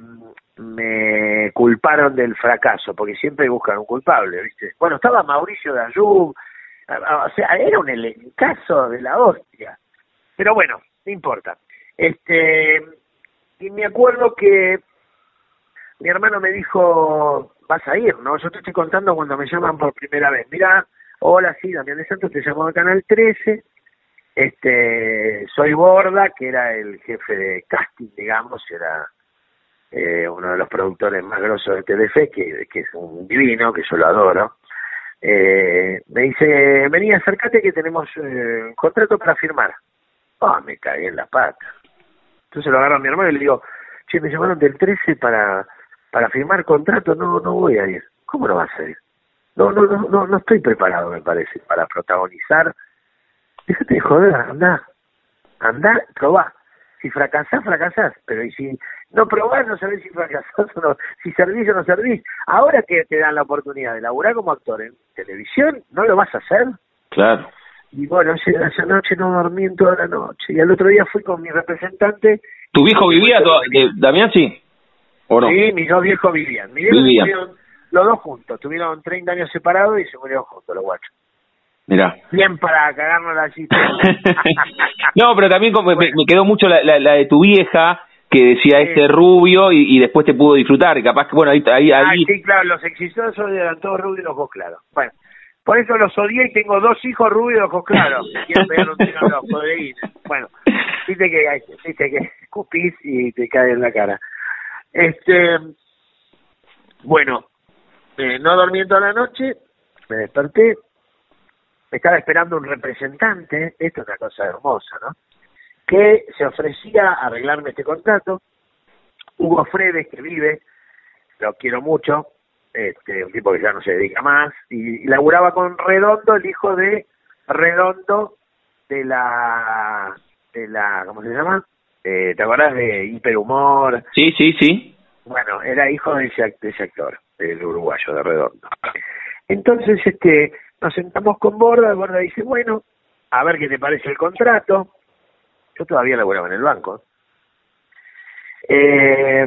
culparon del fracaso, porque siempre buscan un culpable, ¿viste? Bueno, estaba Mauricio de Ayub, o sea, era un caso de la hostia. Pero bueno, no importa. Este, y me acuerdo que mi hermano me dijo, vas a ir, ¿no? Yo te estoy contando cuando me llaman por primera vez. Mira, hola, sí, Damián de Santos, te llamó al Canal 13, este, soy Borda, que era el jefe de casting, digamos, era eh, uno de los productores más grosos de Telefe, que, que es un divino, que yo lo adoro. Eh, me dice, vení, acércate que tenemos eh, contrato para firmar. Ah, me cagué en la pata. Entonces lo agarro a mi hermano y le digo, che, me llamaron del 13 para, para firmar contrato, no, no voy a ir. ¿Cómo no vas a ir? No, no, no, no, no estoy preparado, me parece, para protagonizar. Déjate de joder, anda, anda, probá. Si fracasás, fracasás, pero y si no probás, no sabés si fracasás o no, si servís o no servís. Ahora que te dan la oportunidad de laburar como actor en televisión, ¿no lo vas a hacer? Claro. Y bueno, esa noche no dormí en toda la noche. Y al otro día fui con mi representante. ¿Tu viejo vivía, todavía, Damián, sí? ¿O no? Sí, mis dos viejos vivían. Vivían. los dos juntos. Tuvieron 30 años separados y se murieron juntos los guachos. Mira. Bien para cagarnos la cita. no, pero también me, quedó mucho la, la, de tu vieja que decía este rubio y, después te pudo disfrutar. Capaz que, bueno, ahí. ahí, ah, sí, claro, los exitosos eran todos rubios y los ojos claros. Bueno, por eso los odié y tengo dos hijos rubios y ojos claros. quieren pegar un tiro los Bueno, viste que, viste que escupís y te cae en la cara. Este. Bueno, eh, no dormiendo a la noche, me desperté, estaba esperando un representante, esto es una cosa hermosa, ¿no? Que se ofrecía a arreglarme este contrato. Hugo Fredes, que vive, lo quiero mucho, este, un tipo que ya no se dedica más, y, laburaba con Redondo, el hijo de Redondo de la, de la, ¿cómo se llama? Eh, ¿Te acuerdas de Hiperhumor? Sí, sí, sí. Bueno, era hijo de ese, de ese actor, el uruguayo de Redondo. Entonces, este, nos sentamos con Borda, Borda dice, bueno, a ver qué te parece el contrato. Yo todavía laburaba en el banco. Eh,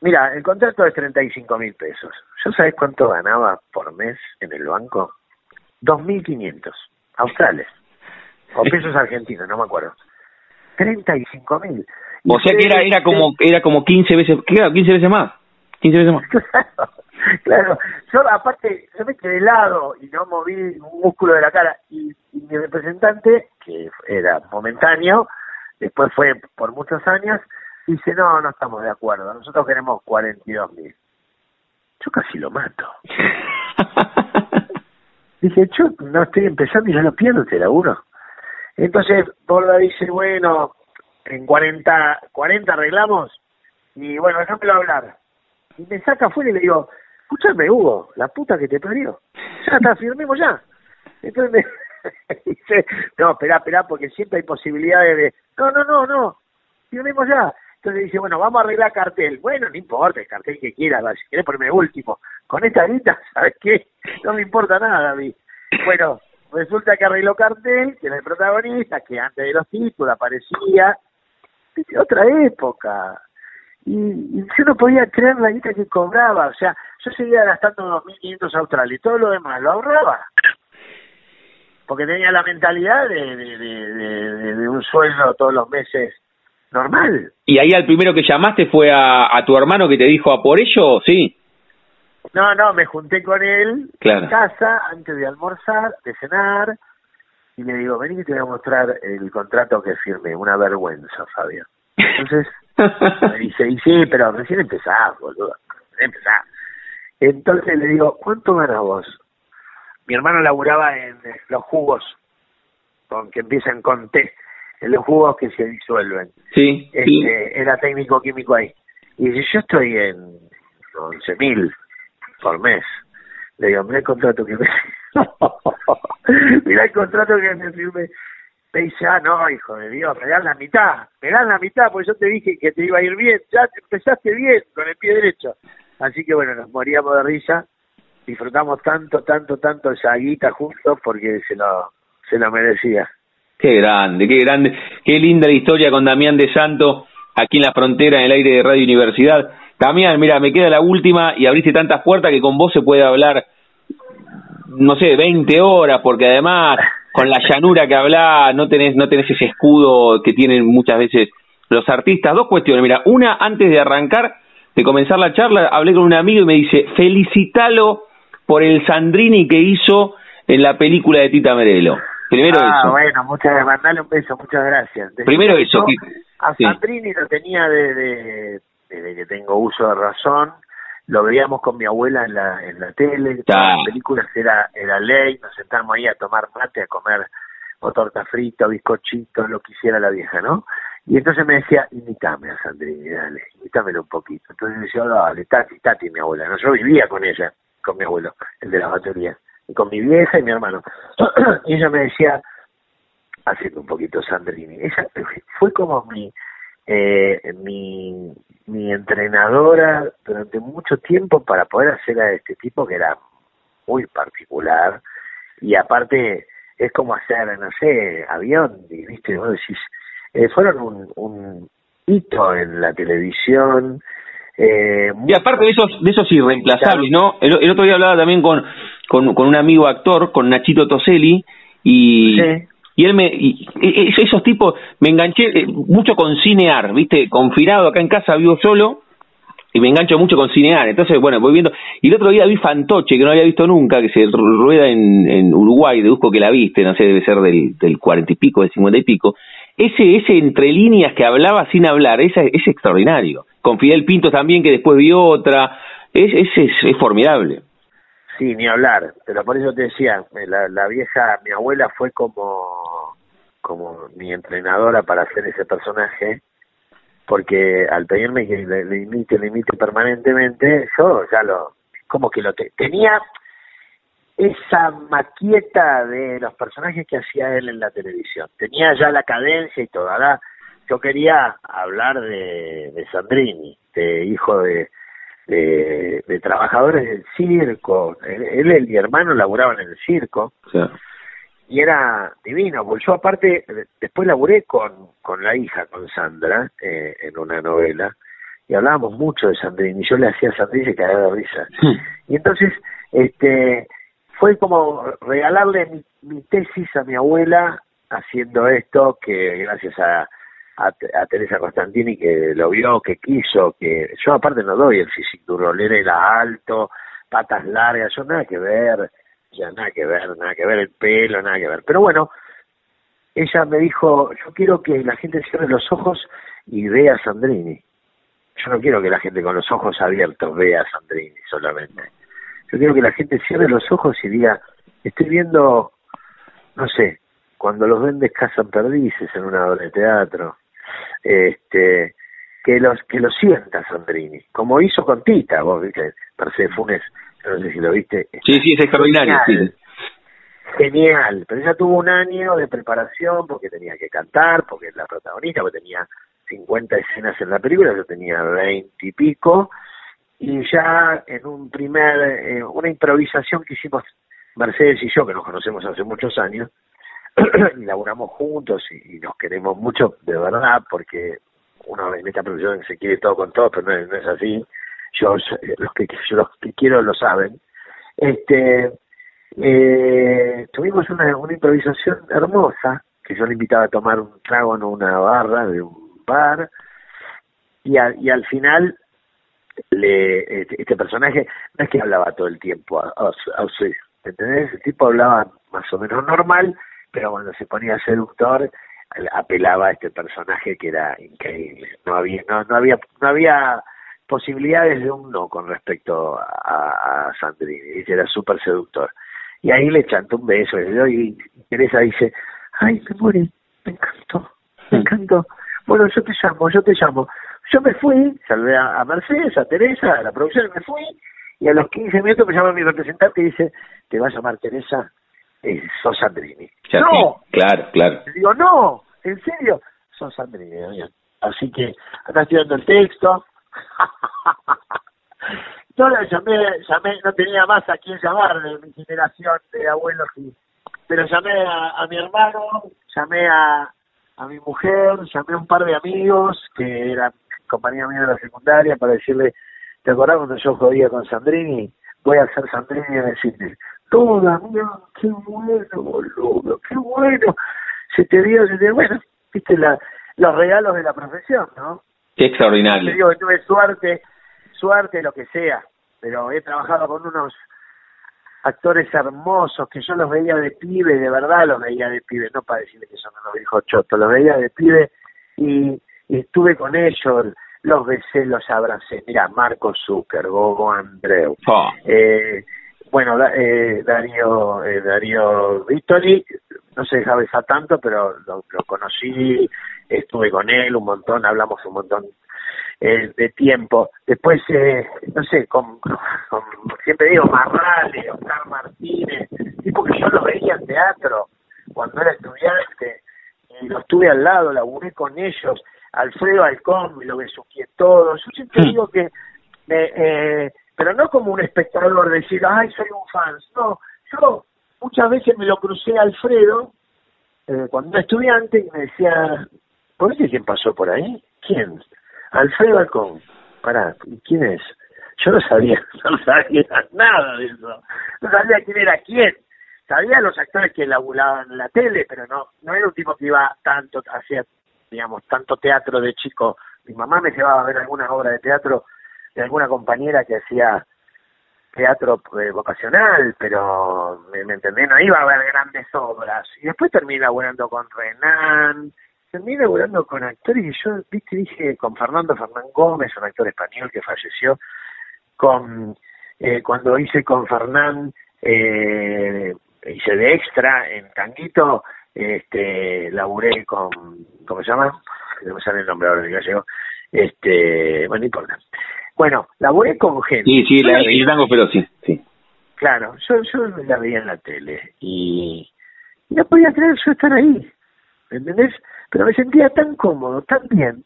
mira, el contrato es 35 mil pesos. ¿Yo sabes cuánto ganaba por mes en el banco? 2.500 australes. O pesos argentinos, no me acuerdo. 35 mil. O sea que era, era como era como 15 veces, claro, 15 veces más. 15 veces más. claro, yo aparte, yo me quedé helado y no moví un músculo de la cara y, mi representante, que era momentáneo, después fue por muchos años, dice, no, no estamos de acuerdo, nosotros queremos 42 mil. Yo casi lo mato. Dije, yo no estoy empezando y ya lo pierdo este laburo. Entonces Borda dice, bueno, en 40, 40 arreglamos y bueno, déjamelo hablar. Y me saca afuera y le digo, escúchame, Hugo, la puta que te parió. Ya está, firmemos ya. Entonces me dice, no, espera, espera, porque siempre hay posibilidades de, no, no, no, no, firmemos ya. Entonces dice, bueno, vamos a arreglar cartel. Bueno, no importa el cartel que quieras, si querés ponerme último. Con esta guita, ¿sabes qué? No me importa nada, David. Bueno, resulta que arregló cartel, que era el protagonista, que antes de los títulos aparecía. otra época y, yo no podía creer la guita que cobraba, o sea, yo seguía gastando 2.500 australes y todo lo demás lo ahorraba, porque tenía la mentalidad de, de, un sueldo todos los meses normal. ¿Y ahí al primero que llamaste fue a, tu hermano que te dijo a por ello, sí? No, no, me junté con él en casa antes de almorzar, de cenar, y le digo, vení que te voy a mostrar el contrato que firme, una vergüenza, Fabio. Entonces me dice, y sí, pero recién empezás, boludo, empezás. Entonces le digo, ¿cuánto ganas vos? Mi hermano laburaba en los jugos, con que empiezan con T, en los jugos que se disuelven. Sí, este, Era técnico químico ahí. Y dice, yo estoy en 11 mil por mes. Le digo, mira el contrato que me... mira el contrato que me firme. me dice, ah, no, hijo de Dios, me dan la mitad, me dan la mitad, porque yo te dije que te iba a ir bien, ya empezaste bien con el pie derecho. Así que bueno, nos moríamos de risa, disfrutamos tanto, tanto, tanto esa guita juntos porque se lo, se lo merecía. Qué grande, qué grande, qué linda la historia con Damián de Santo aquí en la frontera, en el aire de Radio Universidad. Damián, mira, me queda la última y abriste tantas puertas que con vos se puede hablar, no sé, 20 horas, porque además con la llanura que habla no tenés, no tenés ese escudo que tienen muchas veces los artistas. Dos cuestiones, mira, una antes de arrancar, de comenzar la charla, hablé con un amigo y me dice, felicítalo por el Sandrini que hizo en la película de Tita Merelo. Primero ah, eso. bueno, muchas gracias. Mandale un beso, muchas gracias. Primero eso. a Sandrini lo tenía desde, desde que tengo uso de razón. Lo veíamos con mi abuela en la, en la tele. Las películas era, era ley. Nos sentamos ahí a tomar mate, a comer o torta frita, o bizcochito, lo que hiciera la vieja, ¿no? Y entonces me decía, invítame a Sandrini, dale, invítamelo un poquito. Entonces decía, dale, Tati, Tati, mi abuela. No, yo vivía con ella, con mi abuelo, el de la batería con mi vieja y mi hermano. y ella me decía, haciendo un poquito Sandrini, ella fue como mi, eh, mi, mi entrenadora durante mucho tiempo para poder hacer a este tipo que era muy particular y aparte es como hacer, no sé, avión, y viste, vos decís, eh, fueron un, un hito en la televisión, eh, y aparte de esos, de esos irreemplazables, ¿no? El, otro día hablaba también con, con, un amigo actor, con Nachito Toselli, y, y él me, y, esos tipos, me enganché eh, mucho con cinear, ¿viste? Confinado acá en casa, vivo solo, y me engancho mucho con cinear. Entonces, bueno, voy viendo. Y el otro día vi Fantoche, que no había visto nunca, que se rueda en, en Uruguay, deduzco que la viste, no sé, debe ser del, del cuarenta y pico, del cincuenta y pico. Ese, ese entre líneas que hablaba sin hablar, ese, es extraordinario con Fidel Pinto también, que después vio otra. Es, es, es, formidable. Sí, ni hablar. Pero por eso te decía, eh, la, la vieja, mi abuela fue como, como mi entrenadora para hacer ese personaje, porque al pedirme que le, imite, le imite permanentemente, yo ya lo, como que lo tenía esa maquieta de los personajes que hacía él en la televisión. Tenía ya la cadencia y todo. Ahora yo quería hablar de, de Sandrini, de hijo de, de, trabajadores del circo. Él, y mi hermano laburaban en el circo. Y era divino, porque yo aparte, después laburé con, con la hija, con Sandra, eh, en una novela, y hablábamos mucho de Sandrini, yo le hacía a Sandrini y se cagaba de risa. Y entonces, este, fue como regalarle mi, mi tesis a mi abuela haciendo esto, que gracias a a, Teresa Constantini que lo vio, que quiso, que yo aparte no doy el físico duro, él era alto, patas largas, yo nada que ver, ya nada que ver, nada que ver el pelo, nada que ver. Pero bueno, ella me dijo, yo quiero que la gente cierre los ojos y vea a Sandrini. Yo no quiero que la gente con los ojos abiertos vea a Sandrini solamente. Yo quiero que la gente cierre los ojos y diga, estoy viendo, no sé, cuando los vendes cazan perdices en una obra de teatro, este que los que lo sienta Sandrini, como hizo con Tita, vos viste, Mercedes Funes, no sé si lo viste. Sí, sí, es extraordinario, genial, Genial, pero ella tuvo un año de preparación porque tenía que cantar, porque es la protagonista, porque tenía 50 escenas en la película, yo tenía 20 y pico, y ya en un primer, eh, una improvisación que hicimos Mercedes y yo, que nos conocemos hace muchos años, y laburamos juntos y, nos queremos mucho de verdad porque uno en esta profesión se quiere todo con todo pero no, es así. Yo los que los que quiero lo saben. Este eh, tuvimos una, una improvisación hermosa que yo le invitaba a tomar un trago en una barra de un bar y, y al final le este, este, personaje no es que hablaba todo el tiempo a, a, ¿entendés? el tipo hablaba más o menos normal pero cuando se ponía seductor apelaba a este personaje que era increíble. No había no, no había no había posibilidades de un no con respecto a, a Sandrini era súper seductor. Y ahí le chantó un beso y Teresa dice ay me muere me encantó me encantó. Bueno yo te llamo yo te llamo yo me fui salvé a, Mercedes a Teresa a la producción me fui y a los 15 minutos me llama mi representante y dice te va a llamar Teresa eh, sos Sandrini. no, claro, claro. Le digo, no, ¿en serio? Sos Sandrini, Así que acá estoy dando el texto. no la llamé, llamé, no tenía más a quién llamar de mi generación de abuelos, y, pero llamé a, mi hermano, llamé a, a mi mujer, llamé a un par de amigos que eran compañía mía de la secundaria para decirle, ¿te acordás cuando yo jodía con Sandrini? Voy a ser Sandrini y decirle, toda mía, qué bueno, boludo, qué bueno. Se te dio, se te bueno, viste la, los regalos de la profesión, ¿no? Qué extraordinario. Te digo que tuve suerte, suerte, lo que sea, pero he trabajado con unos actores hermosos que yo los veía de pibe, de verdad los veía de pibe, no para decirle que son unos viejos chotos, los veía de pibe y, estuve con ellos, los besé, los abracé. Mira, Marco Zucker, Gogo Andreu, oh. eh, bueno, eh, Darío, eh, Darío Vittori, no se deja besar tanto, pero lo, conocí, estuve con él un montón, hablamos un montón eh, de tiempo. Después, eh, no sé, con, con, siempre digo Marrale, Oscar Martínez, tipo que yo los veía en teatro cuando era estudiante, y los tuve al lado, laburé con ellos, Alfredo Alcón, me lo besuqué todo. Yo siempre digo que eh, pero no como un espectador decir, ay, soy un fan. No, yo muchas veces me lo crucé a Alfredo eh, cuando era estudiante y me decía, ¿por qué quién pasó por ahí? ¿Quién? Alfredo Alcón. Pará, ¿quién es? Yo no sabía, no sabía nada de eso. No sabía quién era quién. Sabía los actores que laburaban en la tele, pero no, no era un tipo que iba tanto, hacía, digamos, tanto teatro de chico. Mi mamá me llevaba a ver alguna obra de teatro de alguna compañera que hacía teatro eh, vocacional, pero me, me no iba a haber grandes obras. Y después terminé laburando con Renan, terminé laburando con actores y yo, viste, dije con Fernando Fernán Gómez, un actor español que falleció, con eh, cuando hice con Fernán, eh, hice de extra en Tanguito, este, laburé con, ¿cómo se llama? No me sale el nombre ahora gallego, este, bueno, no importa. Bueno, laburé con gente. Sí, sí, la, el tango, pero sí, sí. Claro, yo, yo la veía en la tele y, no podía creer yo estar ahí, ¿me entendés? Pero me sentía tan cómodo, tan bien,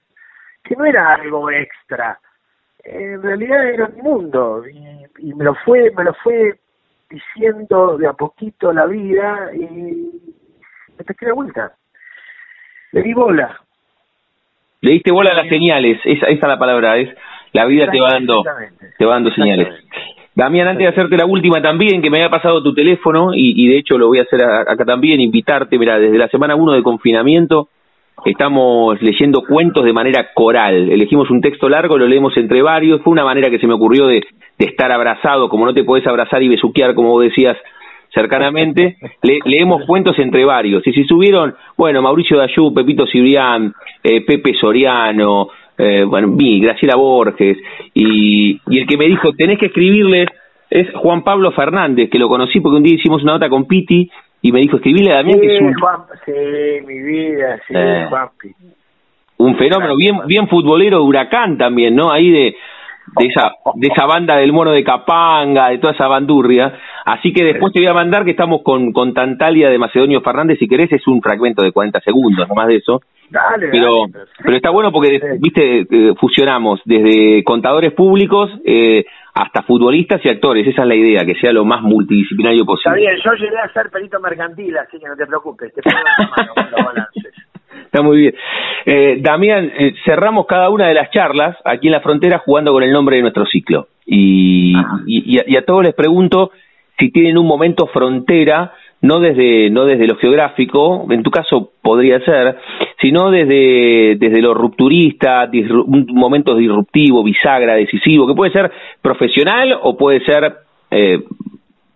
que no era algo extra. En realidad era mi mundo y, y me lo fue, me lo fue diciendo de a poquito la vida y me pesqué la vuelta. Le di bola. Le diste bola a las señales, esa, esa es la palabra, es la vida te va dando, te va dando señales. Damián, antes de hacerte la última también, que me había pasado tu teléfono, y, de hecho lo voy a hacer acá también, invitarte, mira, desde la semana 1 de confinamiento, estamos leyendo cuentos de manera coral. Elegimos un texto largo, lo leemos entre varios. Fue una manera que se me ocurrió de, de estar abrazado, como no te podés abrazar y besuquear, como vos decías, cercanamente. Le, leemos cuentos entre varios. Y si subieron, bueno, Mauricio Dayú, Pepito Cibrián, eh, Pepe Soriano, eh, bueno, vi, Graciela Borges, y, y el que me dijo, tenés que escribirles, es Juan Pablo Fernández, que lo conocí porque un día hicimos una nota con Piti, y me dijo, escribirle a Damián que es un... sí, mi vida, sí, eh, Un fenómeno, bien, bien futbolero huracán también, ¿no? Ahí de, de esa, de esa banda del mono de Capanga, de toda esa bandurria. Así que después te voy a mandar que estamos con, con Tantalia de Macedonio Fernández, si querés, es un fragmento de 40 segundos, no más de eso. Dale, pero, pero está bueno porque, viste, eh, fusionamos desde contadores públicos eh, hasta futbolistas y actores. Esa es la idea, que sea lo más multidisciplinario posible. Está bien, yo llegué a ser perito mercantil, así que no te preocupes, te pongo mano con los balances. Está muy bien. Eh, Damián, eh, cerramos cada una de las charlas aquí en la frontera jugando con el nombre de nuestro ciclo. Y, y, y, a, todos les pregunto si tienen un momento frontera no desde no desde lo geográfico, en tu caso podría ser, sino desde desde lo rupturista, un momento disruptivo, bisagra, decisivo, que puede ser profesional o puede ser eh,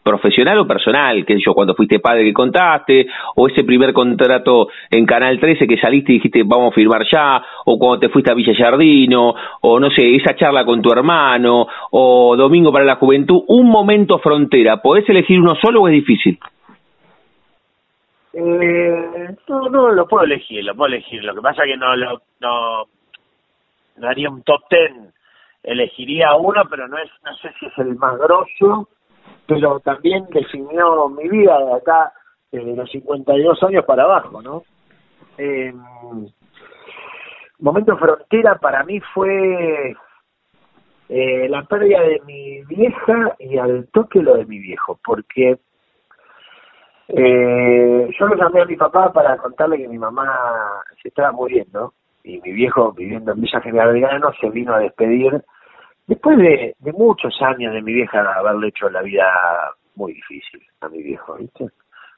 profesional o personal, que yo, cuando fuiste padre que contaste, o ese primer contrato en Canal 13 que saliste y dijiste vamos a firmar ya, o cuando te fuiste a Villa Jardino, o no sé, esa charla con tu hermano, o Domingo para la Juventud, un momento frontera, ¿podés elegir uno solo o es difícil? Eh, no, no lo puedo elegir, lo puedo elegir. Lo que pasa es que no, lo, no, no haría un top ten. Elegiría uno, pero no es, no sé si es el más grosso, pero también definió mi vida de acá desde los 52 años para abajo, ¿no? Eh, momento frontera para mí fue eh, la pérdida de mi vieja y al toque lo de mi viejo, porque eh, yo lo llamé a mi papá para contarle que mi mamá se estaba muriendo y mi viejo viviendo en Villa General Belgrano se vino a despedir después de, de muchos años de mi vieja haberle hecho la vida muy difícil a mi viejo, ¿viste?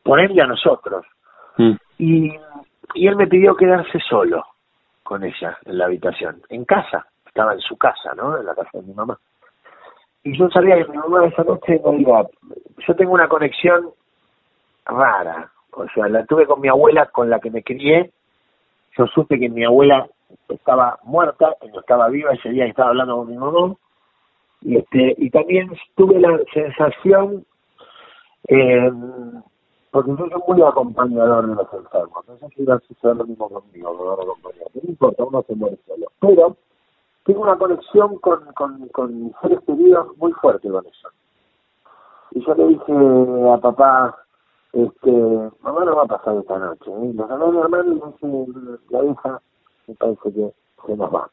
Por él y a nosotros. Mm. Y, y él me pidió quedarse solo con ella en la habitación, en casa, estaba en su casa, ¿no? En la casa de mi mamá. Y yo sabía que mi mamá esa noche no iba. Yo tengo una conexión rara, o sea, la tuve con mi abuela con la que me crié. Yo supe que mi abuela estaba muerta, que no estaba viva ese día estaba hablando con mi mamá. Y, este, y también tuve la sensación eh, porque yo soy muy acompañador de los enfermos. No sé si va a suceder lo mismo conmigo, no No importa, uno se muere solo. Pero tengo una conexión con, con, con mis seres queridos muy fuerte con eso. Y yo le dije a papá, este, mamá no va a pasar esta noche. ¿eh? Los hermanos hermanos la hija, me parece que se nos va.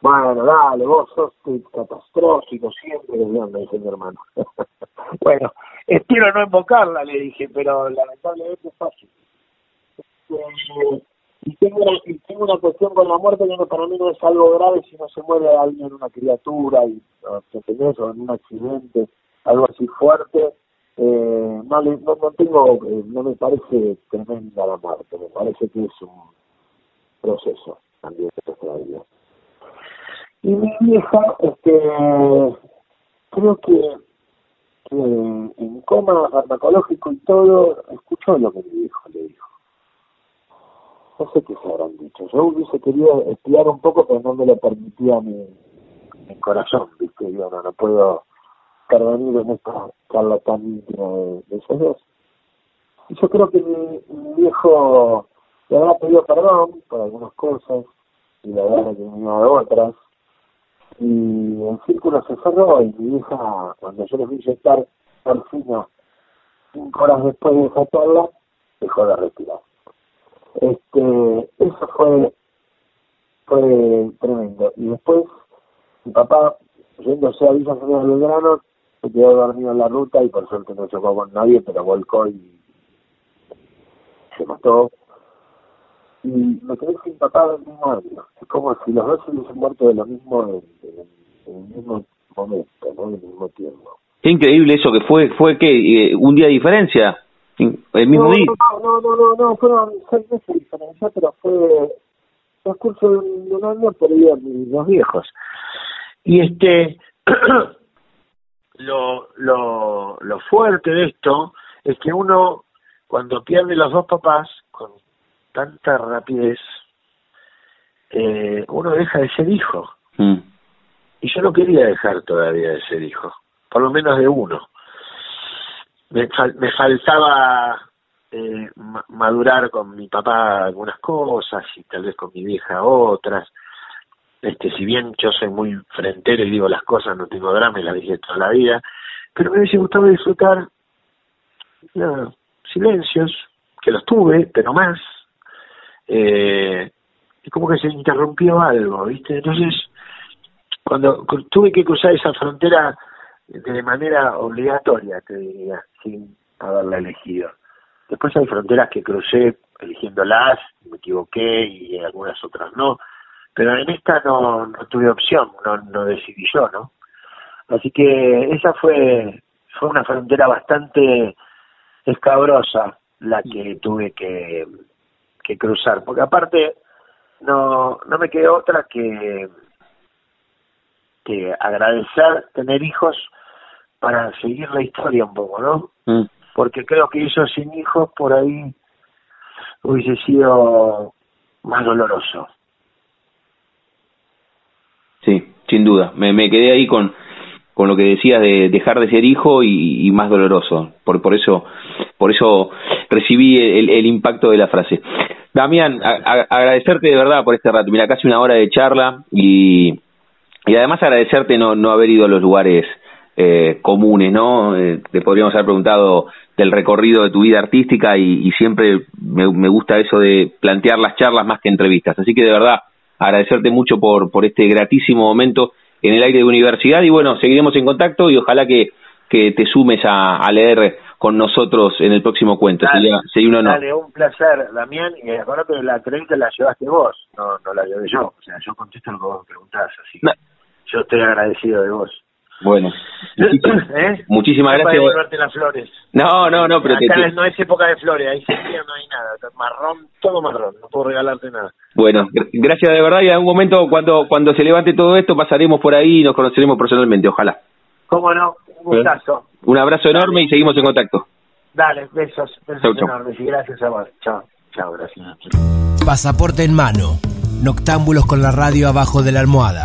Bueno, dale, vos sos catastrófico siempre, me dice mi hermano. bueno, espero no invocarla, le dije, pero lamentablemente es fácil. Eh, y tengo, una, y tengo una cuestión con la muerte que no, para mí no es algo grave si no se muere alguien, una criatura, o en un accidente, algo así fuerte. Eh, no, no, no tengo, eh, no me parece tremenda la muerte, me parece que es un proceso también de vida. Y mi vieja, este, creo que en coma farmacológico y todo, escuchó lo que mi hijo le dijo. No sé qué se habrán dicho. Yo hubiese querido estudiar un poco, pero no me lo permitía mi, mi corazón, ¿viste? Yo no, no puedo intervenir en esta charla tan íntima de, esos dos. Y yo creo que mi, viejo le habrá pedido perdón por algunas cosas y le habrá recriminado otras y el círculo se cerró y mi hija, cuando yo le vi estar por fin, cinco horas después de esa dejó de respirar. Este, eso fue, fue tremendo. Y después, mi papá, yéndose a Villa General Belgrano, se quedó dormido en la ruta y por suerte no chocó con nadie, pero volcó y se mató y me quedé sin papá del mismo año. Es como si los dos se hubiesen muerto de lo mismo en, el mismo momento, ¿no? En el mismo tiempo. Qué increíble eso que fue, fue que eh, un día de diferencia, el mismo día. No, no, no, no, fueron seis meses de diferencia, pero fue transcurso de un, año por ahí los viejos. Y este, lo, lo, lo fuerte de esto es que uno, cuando pierde los dos papás, tanta rapidez, eh, uno deja de ser hijo. Mm. Y yo no quería dejar todavía de ser hijo, por lo menos de uno. Me, me faltaba eh, madurar con mi papá algunas cosas y tal vez con mi vieja otras. Este, si bien yo soy muy frentero y digo las cosas, no tengo drama y las dije toda la vida, pero me hubiese gustado disfrutar silencios, que los tuve, pero más, eh, como que se interrumpió algo, ¿viste? Entonces, cuando tuve que cruzar esa frontera de manera obligatoria, te diría, sin haberla elegido. Después hay fronteras que crucé eligiéndolas, me equivoqué y algunas otras no, pero en esta no, no tuve opción, no, no decidí yo, ¿no? Así que esa fue, fue una frontera bastante escabrosa la que tuve que, que cruzar, porque aparte no, no me quedó otra que, que agradecer tener hijos para seguir la historia un poco, ¿no? Mm. Porque creo que eso sin hijos por ahí hubiese sido más doloroso. Sí, sin duda. Me, me quedé ahí con, con lo que decías de dejar de ser hijo y, y más doloroso. Por, por eso por eso recibí el, impacto de la frase. Damián, agradecerte de verdad por este rato. Mira, casi una hora de charla y, y además agradecerte no, no haber ido a los lugares eh, comunes, ¿no? Eh, te podríamos haber preguntado del recorrido de tu vida artística y, siempre me, me, gusta eso de plantear las charlas más que entrevistas. Así que de verdad, agradecerte mucho por, por este gratísimo momento en el aire de universidad y bueno, seguiremos en contacto y ojalá que, que te sumes a, a leer con nosotros en el próximo cuento. sería, sería, un honor. Dale, un placer, Damián. Y que la entrevista la llevaste vos, no, no la llevé yo. O sea, yo contesto lo que vos me preguntás, así yo estoy agradecido de vos. Bueno, ¿Eh? muchísimas gracias. Para las flores. No, no, no, pero Acá no es época de flores, ahí no hay nada, marrón, todo marrón, no puedo regalarte nada. Bueno, gracias de verdad y en algún momento cuando cuando se levante todo esto pasaremos por ahí y nos conoceremos personalmente, ojalá. Cómo no, un gustazo. Un abrazo enorme y seguimos en contacto. Dale, besos, besos enormes y gracias a vos. Chao, chao, gracias. Pasaporte en mano, noctámbulos con la radio abajo de la almohada